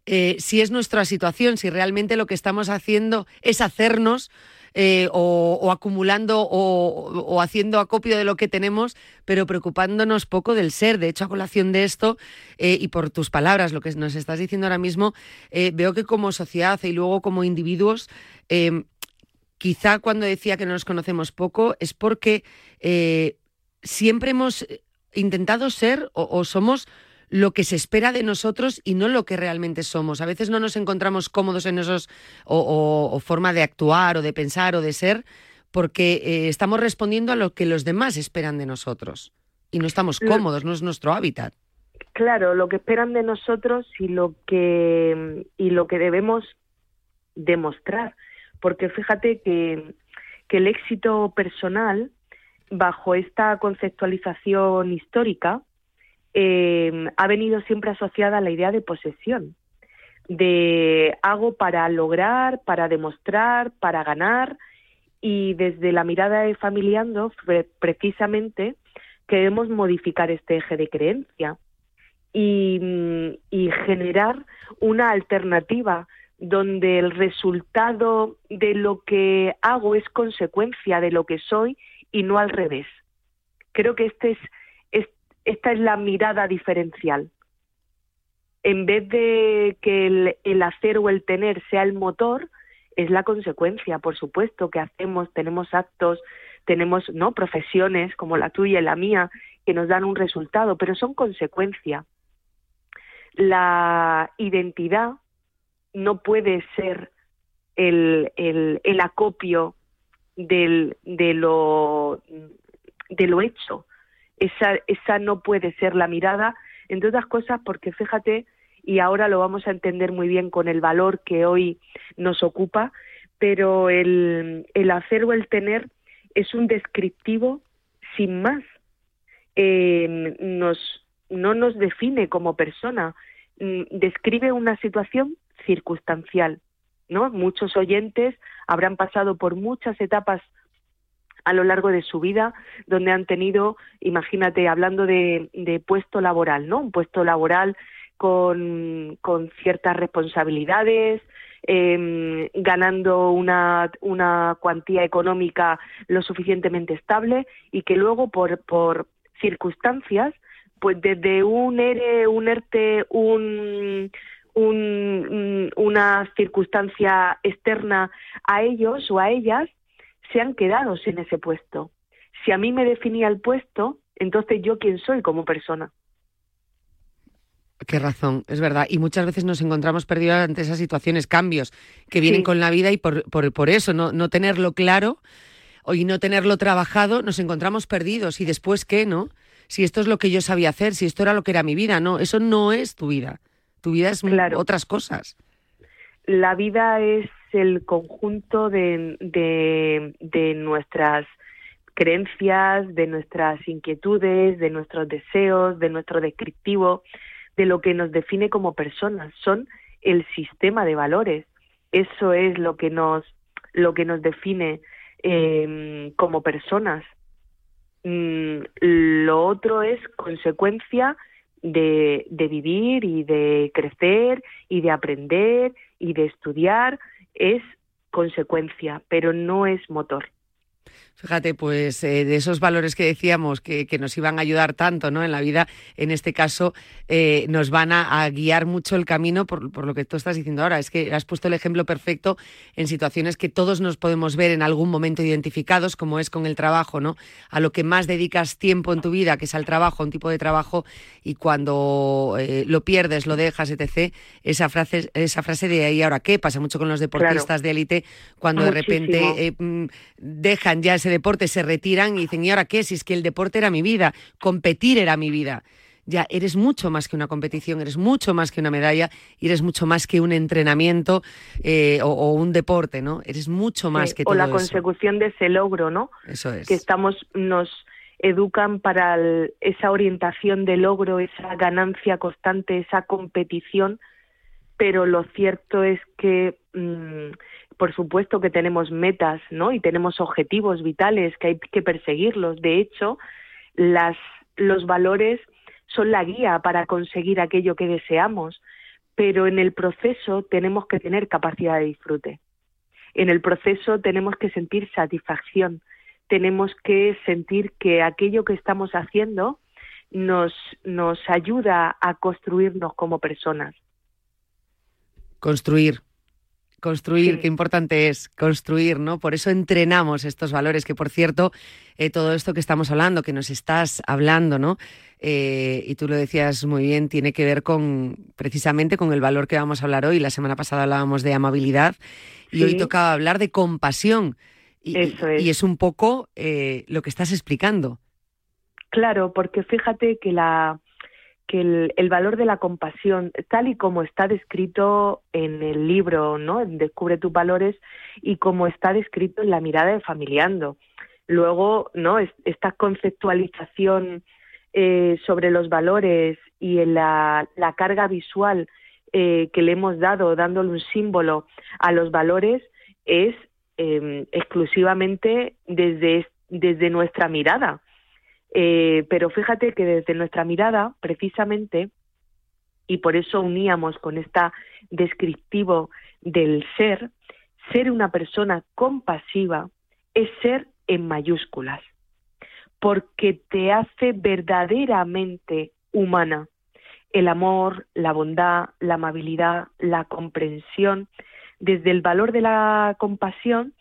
eh, si es nuestra situación, si realmente lo que estamos haciendo es hacernos eh, o, acumulando o, haciendo acopio de lo que tenemos, pero preocupándonos poco del ser. De hecho, a colación de esto, eh, y por tus palabras, lo que nos estás diciendo ahora mismo, veo que como sociedad y luego como individuos, quizá cuando decía que no nos conocemos poco, es porque siempre hemos eh, intentado ser o, somos lo que se espera de nosotros y no lo que realmente somos. A veces no nos encontramos cómodos en esos o, forma de actuar o de pensar o de ser porque eh, estamos respondiendo a lo que los demás esperan de nosotros y no estamos cómodos, no es nuestro hábitat. Claro, lo que esperan de nosotros y lo que y lo que debemos demostrar, porque fíjate que, que el éxito personal bajo esta conceptualización histórica, eh, ha venido siempre asociada a la idea de posesión, de hago para lograr, para demostrar, para ganar, y desde la mirada de Familiando, precisamente, queremos modificar este eje de creencia y, y generar una alternativa donde el resultado de lo que hago es consecuencia de lo que soy y no al revés. Creo que este es, esta es la mirada diferencial. En vez de que el, hacer o el tener sea el motor, es la consecuencia, por supuesto, que hacemos, tenemos actos, tenemos no profesiones como la tuya y la mía que nos dan un resultado, pero son consecuencia. La identidad no puede ser el, el, el acopio del, de, lo, de lo hecho. Esa, esa no puede ser la mirada, entre otras cosas porque fíjate, y ahora lo vamos a entender muy bien con el valor que hoy nos ocupa, pero el, el hacer o el tener es un descriptivo sin más. Eh, nos, no nos define como persona, mm, describe una situación circunstancial. ¿no? Muchos oyentes habrán pasado por muchas etapas a lo largo de su vida donde han tenido, imagínate, hablando de, de puesto laboral, ¿no? Un puesto laboral con, ciertas responsabilidades, eh, ganando una, una cuantía económica lo suficientemente estable y que luego por, por circunstancias, pues desde un ERE, un ERTE, un, un, una circunstancia externa a ellos o a ellas se han quedado sin ese puesto. Si a mí me definía el puesto, entonces yo quién soy como persona. Qué razón, es verdad. Y muchas veces nos encontramos perdidos ante esas situaciones, cambios que vienen con la vida y por, por, eso, no, no tenerlo claro y no tenerlo trabajado, nos encontramos perdidos. ¿Y después qué, no? Si esto es lo que yo sabía hacer, si esto era lo que era mi vida, no, eso no es tu vida. Tu vida es otras cosas. La vida es el conjunto de, de, nuestras creencias, de nuestras inquietudes, de nuestros deseos, de nuestro descriptivo, de lo que nos define como personas. Son el sistema de valores. Eso es lo que nos, lo que nos define eh, como personas. Mm, lo otro es consecuencia de, de vivir y de crecer y de aprender y de estudiar. Es consecuencia, pero no es motor. Fíjate, pues eh, de esos valores que decíamos que, nos iban a ayudar tanto ¿no? en la vida, en este caso eh, nos van a, guiar mucho el camino por, por, lo que tú estás diciendo ahora. Es que has puesto el ejemplo perfecto en situaciones que todos nos podemos ver en algún momento identificados, como es con el trabajo, ¿no? A lo que más dedicas tiempo en tu vida, que es al trabajo, un tipo de trabajo, y cuando eh, lo pierdes, lo dejas, etc., esa frase, esa frase de ahí ahora qué pasa mucho con los deportistas de élite, cuando de repente mm, dejan ya ese deporte, se retiran y dicen, ¿y ahora qué? Si es que el deporte era mi vida, competir era mi vida. Ya, eres mucho más que una competición, eres mucho más que una medalla y eres mucho más que un entrenamiento eh, o, un deporte, ¿no? Eres mucho más que todo O la consecución de ese logro, ¿no? Eso es. Que estamos, nos educan para esa orientación de logro, esa ganancia constante, esa competición, pero lo cierto es que mm, por supuesto que tenemos metas, ¿no? Y tenemos objetivos vitales que hay que perseguirlos. De hecho, las, los valores son la guía para conseguir aquello que deseamos, pero en el proceso tenemos que tener capacidad de disfrute. En el proceso tenemos que sentir satisfacción, tenemos que sentir que aquello que estamos haciendo nos, nos ayuda a construirnos como personas. Construir, Construir, qué importante es construir, ¿no? Por eso entrenamos estos valores, que por cierto, eh, todo esto que estamos hablando, que nos estás hablando, ¿no? Eh, y tú lo decías muy bien, tiene que ver con precisamente con el valor que vamos a hablar hoy. La semana pasada hablábamos de amabilidad y hoy tocaba hablar de compasión. Y, Eso es. y es un poco eh, lo que estás explicando. Claro, porque fíjate que la, que el, valor de la compasión, tal y como está descrito en el libro, ¿no? Descubre tus valores y como está descrito en la mirada de Familiando. Luego, ¿no? Esta conceptualización eh, sobre los valores y en la, carga visual eh, que le hemos dado, dándole un símbolo a los valores, es em, exclusivamente desde nuestra mirada eh, pero fíjate que desde nuestra mirada, precisamente, y por eso uníamos con esta descriptivo del ser, ser una persona compasiva es ser en mayúsculas, porque te hace verdaderamente humana. El amor, la bondad, la amabilidad, la comprensión, desde el valor de la compasión,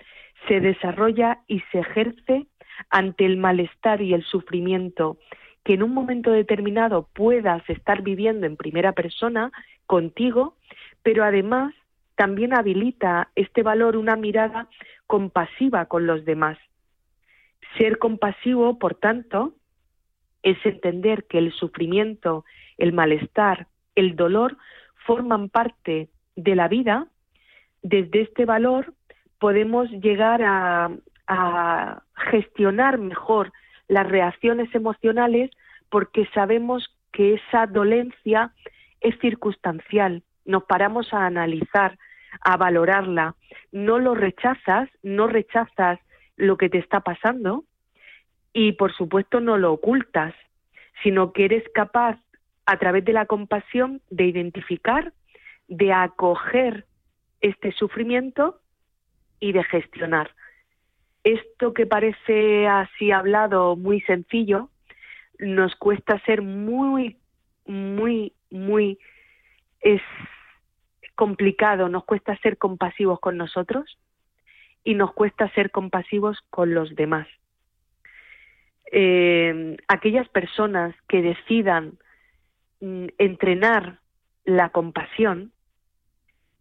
se desarrolla y se ejerce ante el malestar y el sufrimiento que en un momento determinado puedas estar viviendo en primera persona contigo, pero además también habilita este valor una mirada compasiva con los demás. Ser compasivo, por tanto, es entender que el sufrimiento, el malestar, el dolor forman parte de la vida. Desde este valor podemos llegar a, a gestionar mejor las reacciones emocionales porque sabemos que esa dolencia es circunstancial. Nos paramos a analizar, a valorarla. No lo rechazas, no rechazas lo que te está pasando y por supuesto no lo ocultas, sino que eres capaz a través de la compasión de identificar, de acoger este sufrimiento y de gestionar esto que parece así hablado muy sencillo, nos cuesta ser muy, muy, muy, es complicado, nos cuesta ser compasivos con nosotros y nos cuesta ser compasivos con los demás. Eh, aquellas personas que decidan mm, entrenar la compasión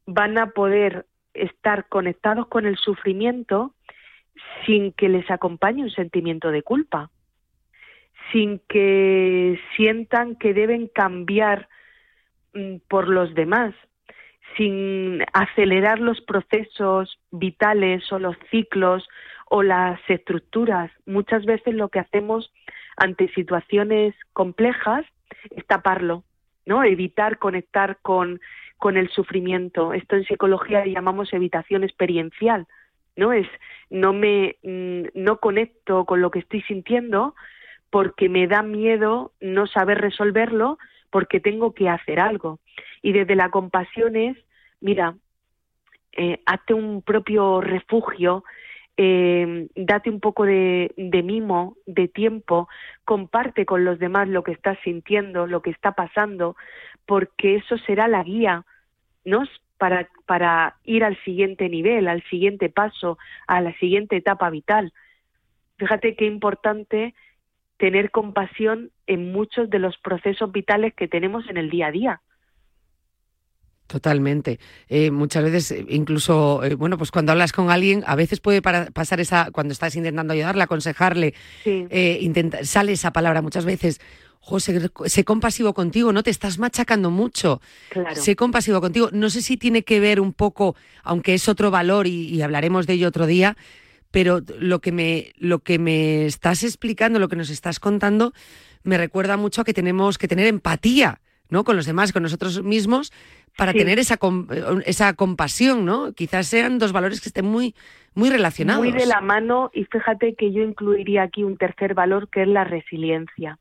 van a poder estar conectados con el sufrimiento sin que les acompañe un sentimiento de culpa, sin que sientan que deben cambiar mm, por los demás, sin acelerar los procesos vitales o los ciclos o las estructuras. Muchas veces lo que hacemos ante situaciones complejas es taparlo, ¿no? Evitar conectar con, con el sufrimiento. Esto en psicología llamamos evitación experiencial, ¿no? Es no me mm, no conecto con lo que estoy sintiendo porque me da miedo no saber resolverlo porque tengo que hacer algo. Y desde la compasión es, mira, eh, hazte un propio refugio, eh, date un poco de, de, mimo, de tiempo, comparte con los demás lo que estás sintiendo, lo que está pasando, porque eso será la guía, ¿no? Para, para ir al siguiente nivel, al siguiente paso, a la siguiente etapa vital. Fíjate qué importante tener compasión en muchos de los procesos vitales que tenemos en el día a día. Totalmente. Eh, muchas veces, eh, incluso, eh, bueno, pues cuando hablas con alguien, a veces puede pasar esa, cuando estás intentando ayudarle, aconsejarle, sale esa palabra muchas veces. José, sé compasivo contigo, no te estás machacando mucho. Sé compasivo contigo. No sé si tiene que ver un poco, aunque es otro valor y hablaremos de ello otro día, pero lo que me, lo que me estás explicando, lo que nos estás contando, me recuerda mucho a que tenemos que tener empatía, ¿no? Con los demás, con nosotros mismos, para tener esa, esa compasión, ¿no? Quizás sean dos valores que estén muy, muy relacionados. Muy de la mano, y fíjate que yo incluiría aquí un tercer valor que es la resiliencia.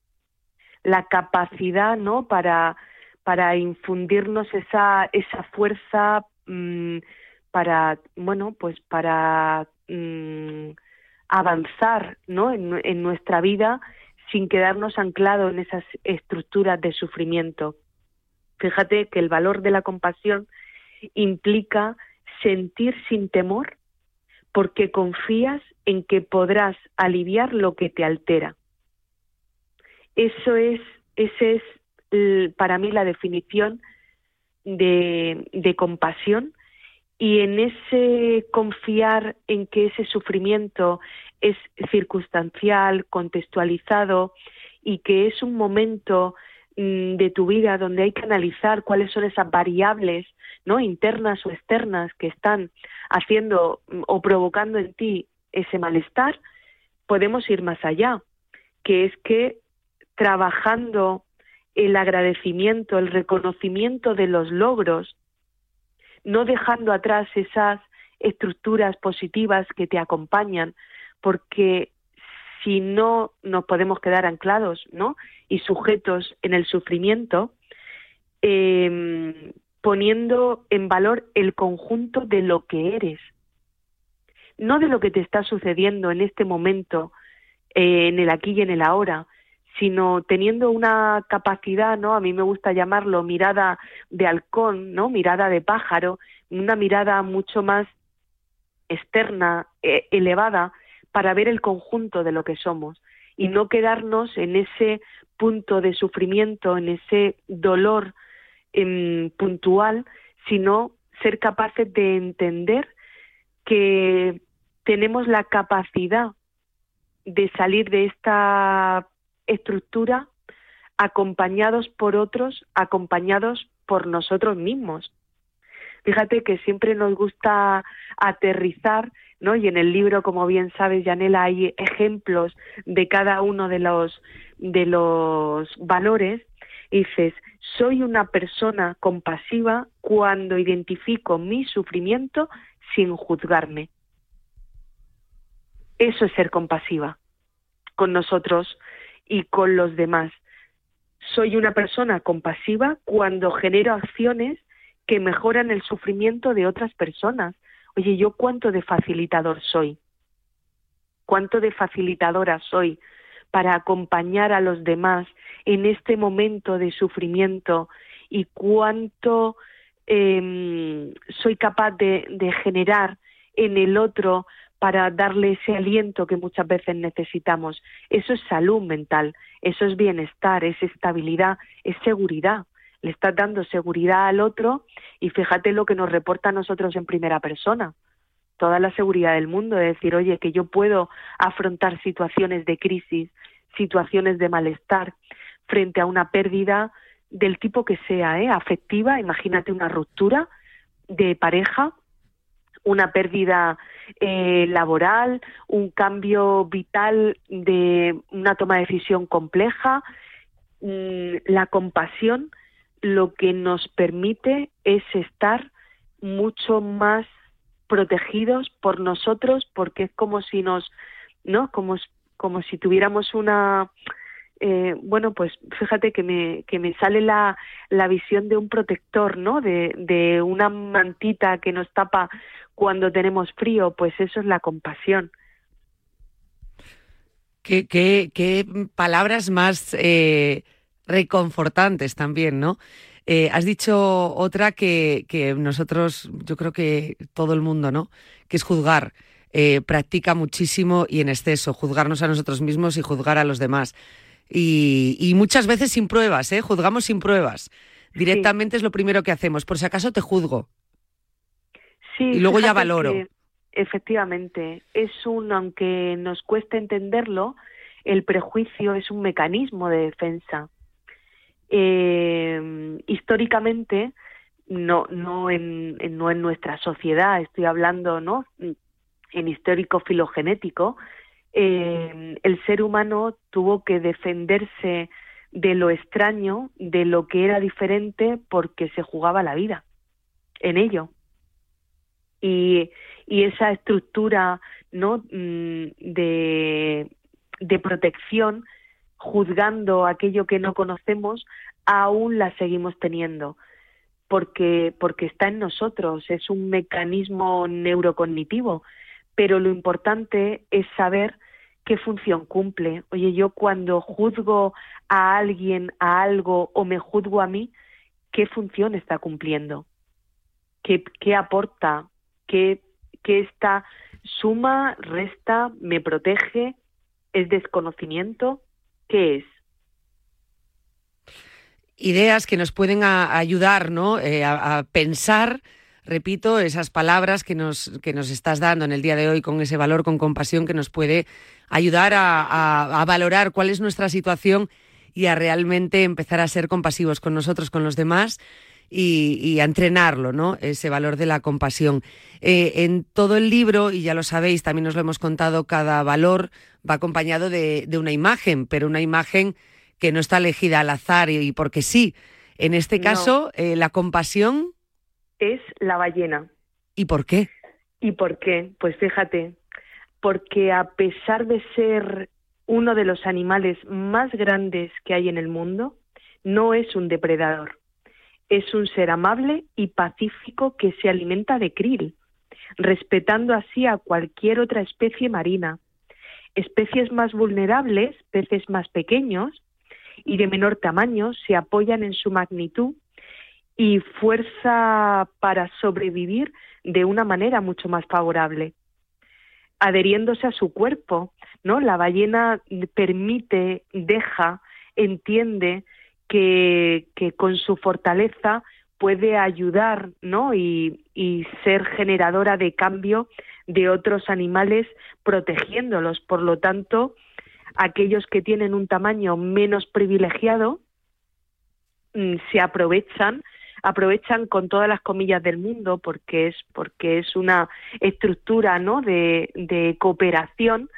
La capacidad, ¿no? Para, para infundirnos esa, esa fuerza mm, para, bueno, pues para Mm, avanzar ¿no? En, nuestra vida sin quedarnos anclados en esas estructuras de sufrimiento. Fíjate que el valor de la compasión implica sentir sin temor porque confías en que podrás aliviar lo que te altera. Eso es, ese es para mí la definición de, de compasión y en ese confiar en que ese sufrimiento es circunstancial, contextualizado y que es un momento mm, de tu vida donde hay que analizar cuáles son esas variables no internas o externas que están haciendo mm, o provocando en ti ese malestar podemos ir más allá que es que trabajando el agradecimiento el reconocimiento de los logros no dejando atrás esas estructuras positivas que te acompañan, porque si no nos podemos quedar anclados ¿no? y sujetos en el sufrimiento, em, poniendo en valor el conjunto de lo que eres, no de lo que te está sucediendo en este momento, eh, en el aquí y en el ahora, sino teniendo una capacidad, ¿no? A mí me gusta llamarlo mirada de halcón, ¿no? Mirada de pájaro, una mirada mucho más externa, e, elevada, para ver el conjunto de lo que somos y no quedarnos en ese punto de sufrimiento, en ese dolor em, puntual, sino ser capaces de entender que tenemos la capacidad de salir de esta estructura acompañados por otros, acompañados por nosotros mismos. Fíjate que siempre nos gusta aterrizar, ¿no? Y en el libro, como bien sabes, Yanela, hay ejemplos de cada uno de los de los valores. dices, soy una persona compasiva cuando identifico mi sufrimiento sin juzgarme. Eso es ser compasiva con nosotros y con los demás. Soy una persona compasiva cuando genero acciones que mejoran el sufrimiento de otras personas. Oye, ¿yo cuánto de facilitador soy? ¿Cuánto de facilitadora soy para acompañar a los demás en este momento de sufrimiento? ¿Y cuánto em, soy capaz de, de generar en el otro para darle ese aliento que muchas veces necesitamos. Eso es salud mental, eso es bienestar, es estabilidad, es seguridad. Le estás dando seguridad al otro y fíjate lo que nos reporta a nosotros en primera persona. Toda la seguridad del mundo, de decir, oye, que yo puedo afrontar situaciones de crisis, situaciones de malestar frente a una pérdida del tipo que sea, ¿eh? afectiva, imagínate una ruptura de pareja, una pérdida eh, laboral, un cambio vital de una toma de decisión compleja. Mm, la compasión lo que nos permite es estar mucho más protegidos por nosotros porque es como si nos, ¿no? Como, como si tuviéramos una, eh, bueno, pues fíjate que me, que me sale la, la visión de un protector, ¿no? De, de una mantita que nos tapa cuando tenemos frío, pues eso es la compasión. Qué, qué, qué palabras más eh, reconfortantes también, ¿no? Eh, has dicho otra que, que, nosotros, yo creo que todo el mundo, ¿no? Que es juzgar. Eh, practica muchísimo y en exceso, juzgarnos a nosotros mismos y juzgar a los demás. Y, y muchas veces sin pruebas, ¿eh? Juzgamos sin pruebas. Directamente es lo primero que hacemos. Por si acaso te juzgo. Sí, y luego ya valoro. efectivamente, es un, aunque nos cueste entenderlo, el prejuicio es un mecanismo de defensa. Eh, históricamente, no, no, en, no en nuestra sociedad, estoy hablando ¿no? en histórico filogenético, eh, el ser humano tuvo que defenderse de lo extraño, de lo que era diferente, porque se jugaba la vida en ello y, y esa estructura ¿no? Mm, de, de protección, juzgando aquello que no conocemos, aún la seguimos teniendo porque, porque está en nosotros, es un mecanismo neurocognitivo, pero lo importante es saber qué función cumple. Oye, yo cuando juzgo a alguien, a algo o me juzgo a mí, ¿qué función está cumpliendo? ¿Qué, qué aporta? Que, esta suma, resta, me protege, es desconocimiento, ¿qué es? Ideas que nos pueden ayudar ¿no? Eh, a, pensar, repito, esas palabras que nos, que nos estás dando en el día de hoy con ese valor, con compasión, que nos puede ayudar a, a valorar cuál es nuestra situación y a realmente empezar a ser compasivos con nosotros, con los demás y, a entrenarlo, ¿no? Ese valor de la compasión. Eh, en todo el libro, y ya lo sabéis, también os lo hemos contado, cada valor va acompañado de, una imagen, pero una imagen que no está elegida al azar y, porque sí. En este caso, eh, la compasión es la ballena. ¿Y por qué? ¿Y por qué? Pues fíjate, porque a pesar de ser uno de los animales más grandes que hay en el mundo, no es un depredador. Es un ser amable y pacífico que se alimenta de krill, respetando así a cualquier otra especie marina. Especies más vulnerables, peces más pequeños y de menor tamaño, se apoyan en su magnitud y fuerza para sobrevivir de una manera mucho más favorable, adheriéndose a su cuerpo, ¿no? La ballena permite, deja, entiende que, con su fortaleza puede ayudar ¿no? Y, ser generadora de cambio de otros animales protegiéndolos. Por lo tanto, aquellos que tienen un tamaño menos privilegiado mm, se aprovechan aprovechan con todas las comillas del mundo porque es porque es una estructura ¿no? de, de cooperación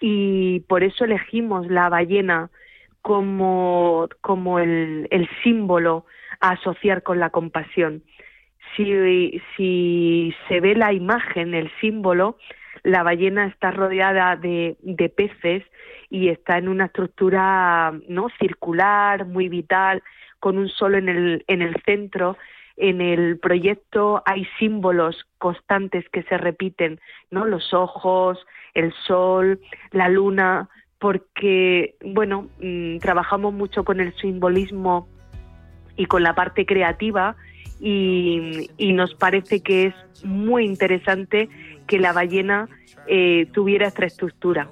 y por eso elegimos la ballena como, como el, el símbolo a asociar con la compasión. Si, si se ve la imagen, el símbolo, la ballena está rodeada de, de peces y está en una estructura no circular, muy vital, con un sol en el, en el centro. En el proyecto hay símbolos constantes que se repiten, ¿no? Los ojos, el sol, la luna, porque, bueno, mm, trabajamos mucho con el simbolismo y con la parte creativa y, nos parece que es muy interesante que la ballena eh, tuviera esta estructura.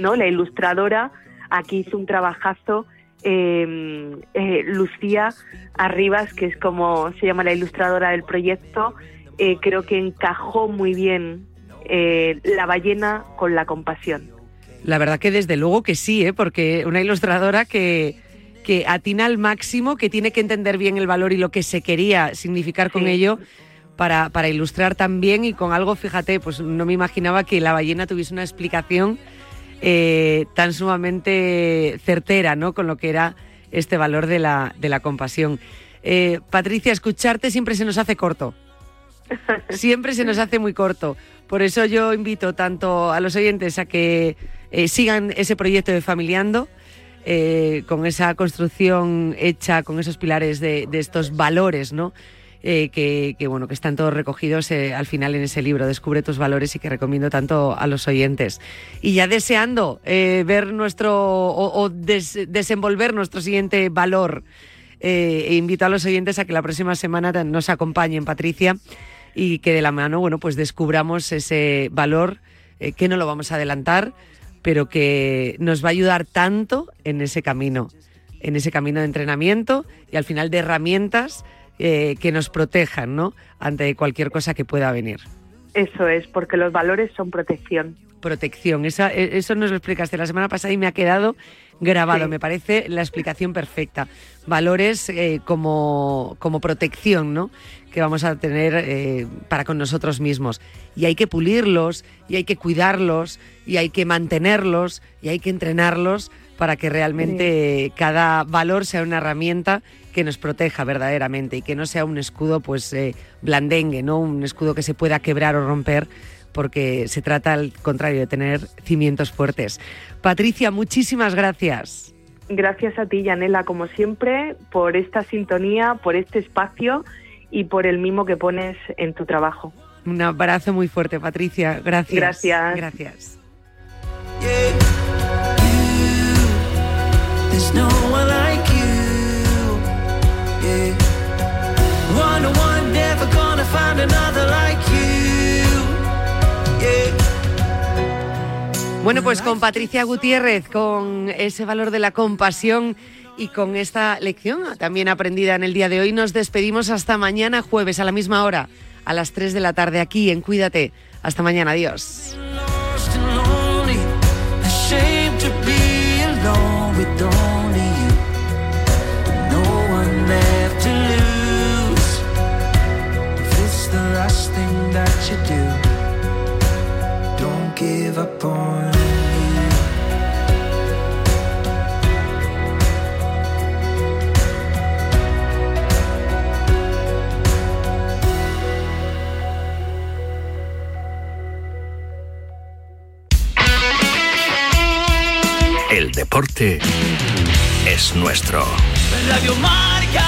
¿no? La ilustradora aquí hizo un trabajazo. Eh, eh, Lucía Arribas, que es como se llama la ilustradora del proyecto, creo que encajó muy bien la ballena con la compasión. La verdad que desde luego que sí, ¿eh? porque una ilustradora que, que atina al máximo, que tiene que entender bien el valor y lo que se quería significar con ello para, para ilustrar también y con algo, fíjate, pues no me imaginaba que la ballena tuviese una explicación eh, tan sumamente certera, ¿no? Con lo que era este valor de la, de la compasión. Eh, Patricia, escucharte siempre se nos hace corto. <laughs> Siempre se nos hace muy corto. Por eso yo invito tanto a los oyentes a que eh, sigan ese proyecto de Familiando, eh, con esa construcción hecha con esos pilares de, estos valores, ¿no? Eh, que, bueno, que están todos recogidos al final en ese libro, Descubre tus valores y que recomiendo tanto a los oyentes. Y ya deseando ver nuestro o, desenvolver nuestro siguiente valor, e invito a los oyentes a que la próxima semana nos acompañen, Patricia, y que de la mano, bueno, pues descubramos ese valor que no lo vamos a adelantar, pero que nos va a ayudar tanto en ese camino, en ese camino de entrenamiento y al final de herramientas eh, que nos protejan ¿no? ante cualquier cosa que pueda venir. Eso es, porque los valores son protección. Protección, e, eso nos lo explicaste la semana pasada y me ha quedado grabado, me parece la explicación perfecta. Valores eh, como, como protección, ¿no? Que vamos a tener eh, para con nosotros mismos. Y hay que pulirlos, y hay que cuidarlos, y hay que mantenerlos, y hay que entrenarlos para que realmente cada valor sea una herramienta que nos proteja verdaderamente y que no sea un escudo pues eh, blandengue, no un escudo que se pueda quebrar o romper porque se trata al contrario de tener cimientos fuertes. Patricia, muchísimas gracias. Gracias a ti, Yanela, como siempre, por esta sintonía, por este espacio y por el mimo que pones en tu trabajo. Un abrazo muy fuerte, Patricia. Gracias. Gracias. Gracias. Bueno, pues con Patricia Gutiérrez, con ese valor de la compasión y con esta lección también aprendida en el día de hoy nos despedimos hasta mañana jueves a la misma hora, a las 3 de la tarde aquí en Cuídate. Hasta mañana, adiós. El deporte es nuestro. Radio Marca.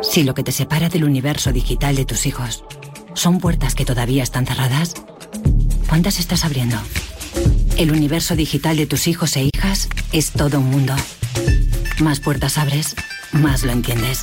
Si lo que te separa del universo digital de tus hijos son puertas que todavía están cerradas, ¿cuántas estás abriendo? El universo digital de tus hijos e hijas es todo un mundo. Más puertas abres, más lo entiendes.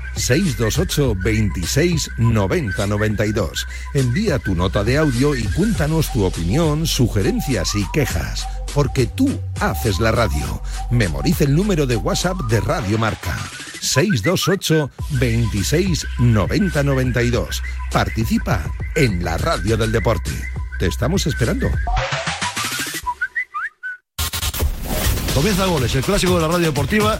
628 26 90 92. Envía tu nota de audio y cuéntanos tu opinión, sugerencias y quejas, porque tú haces la radio. Memoriza el número de WhatsApp de Radio Marca. 628 26 90 92. Participa en la radio del deporte. Te estamos esperando. Comienza Goles, el clásico de la radio deportiva,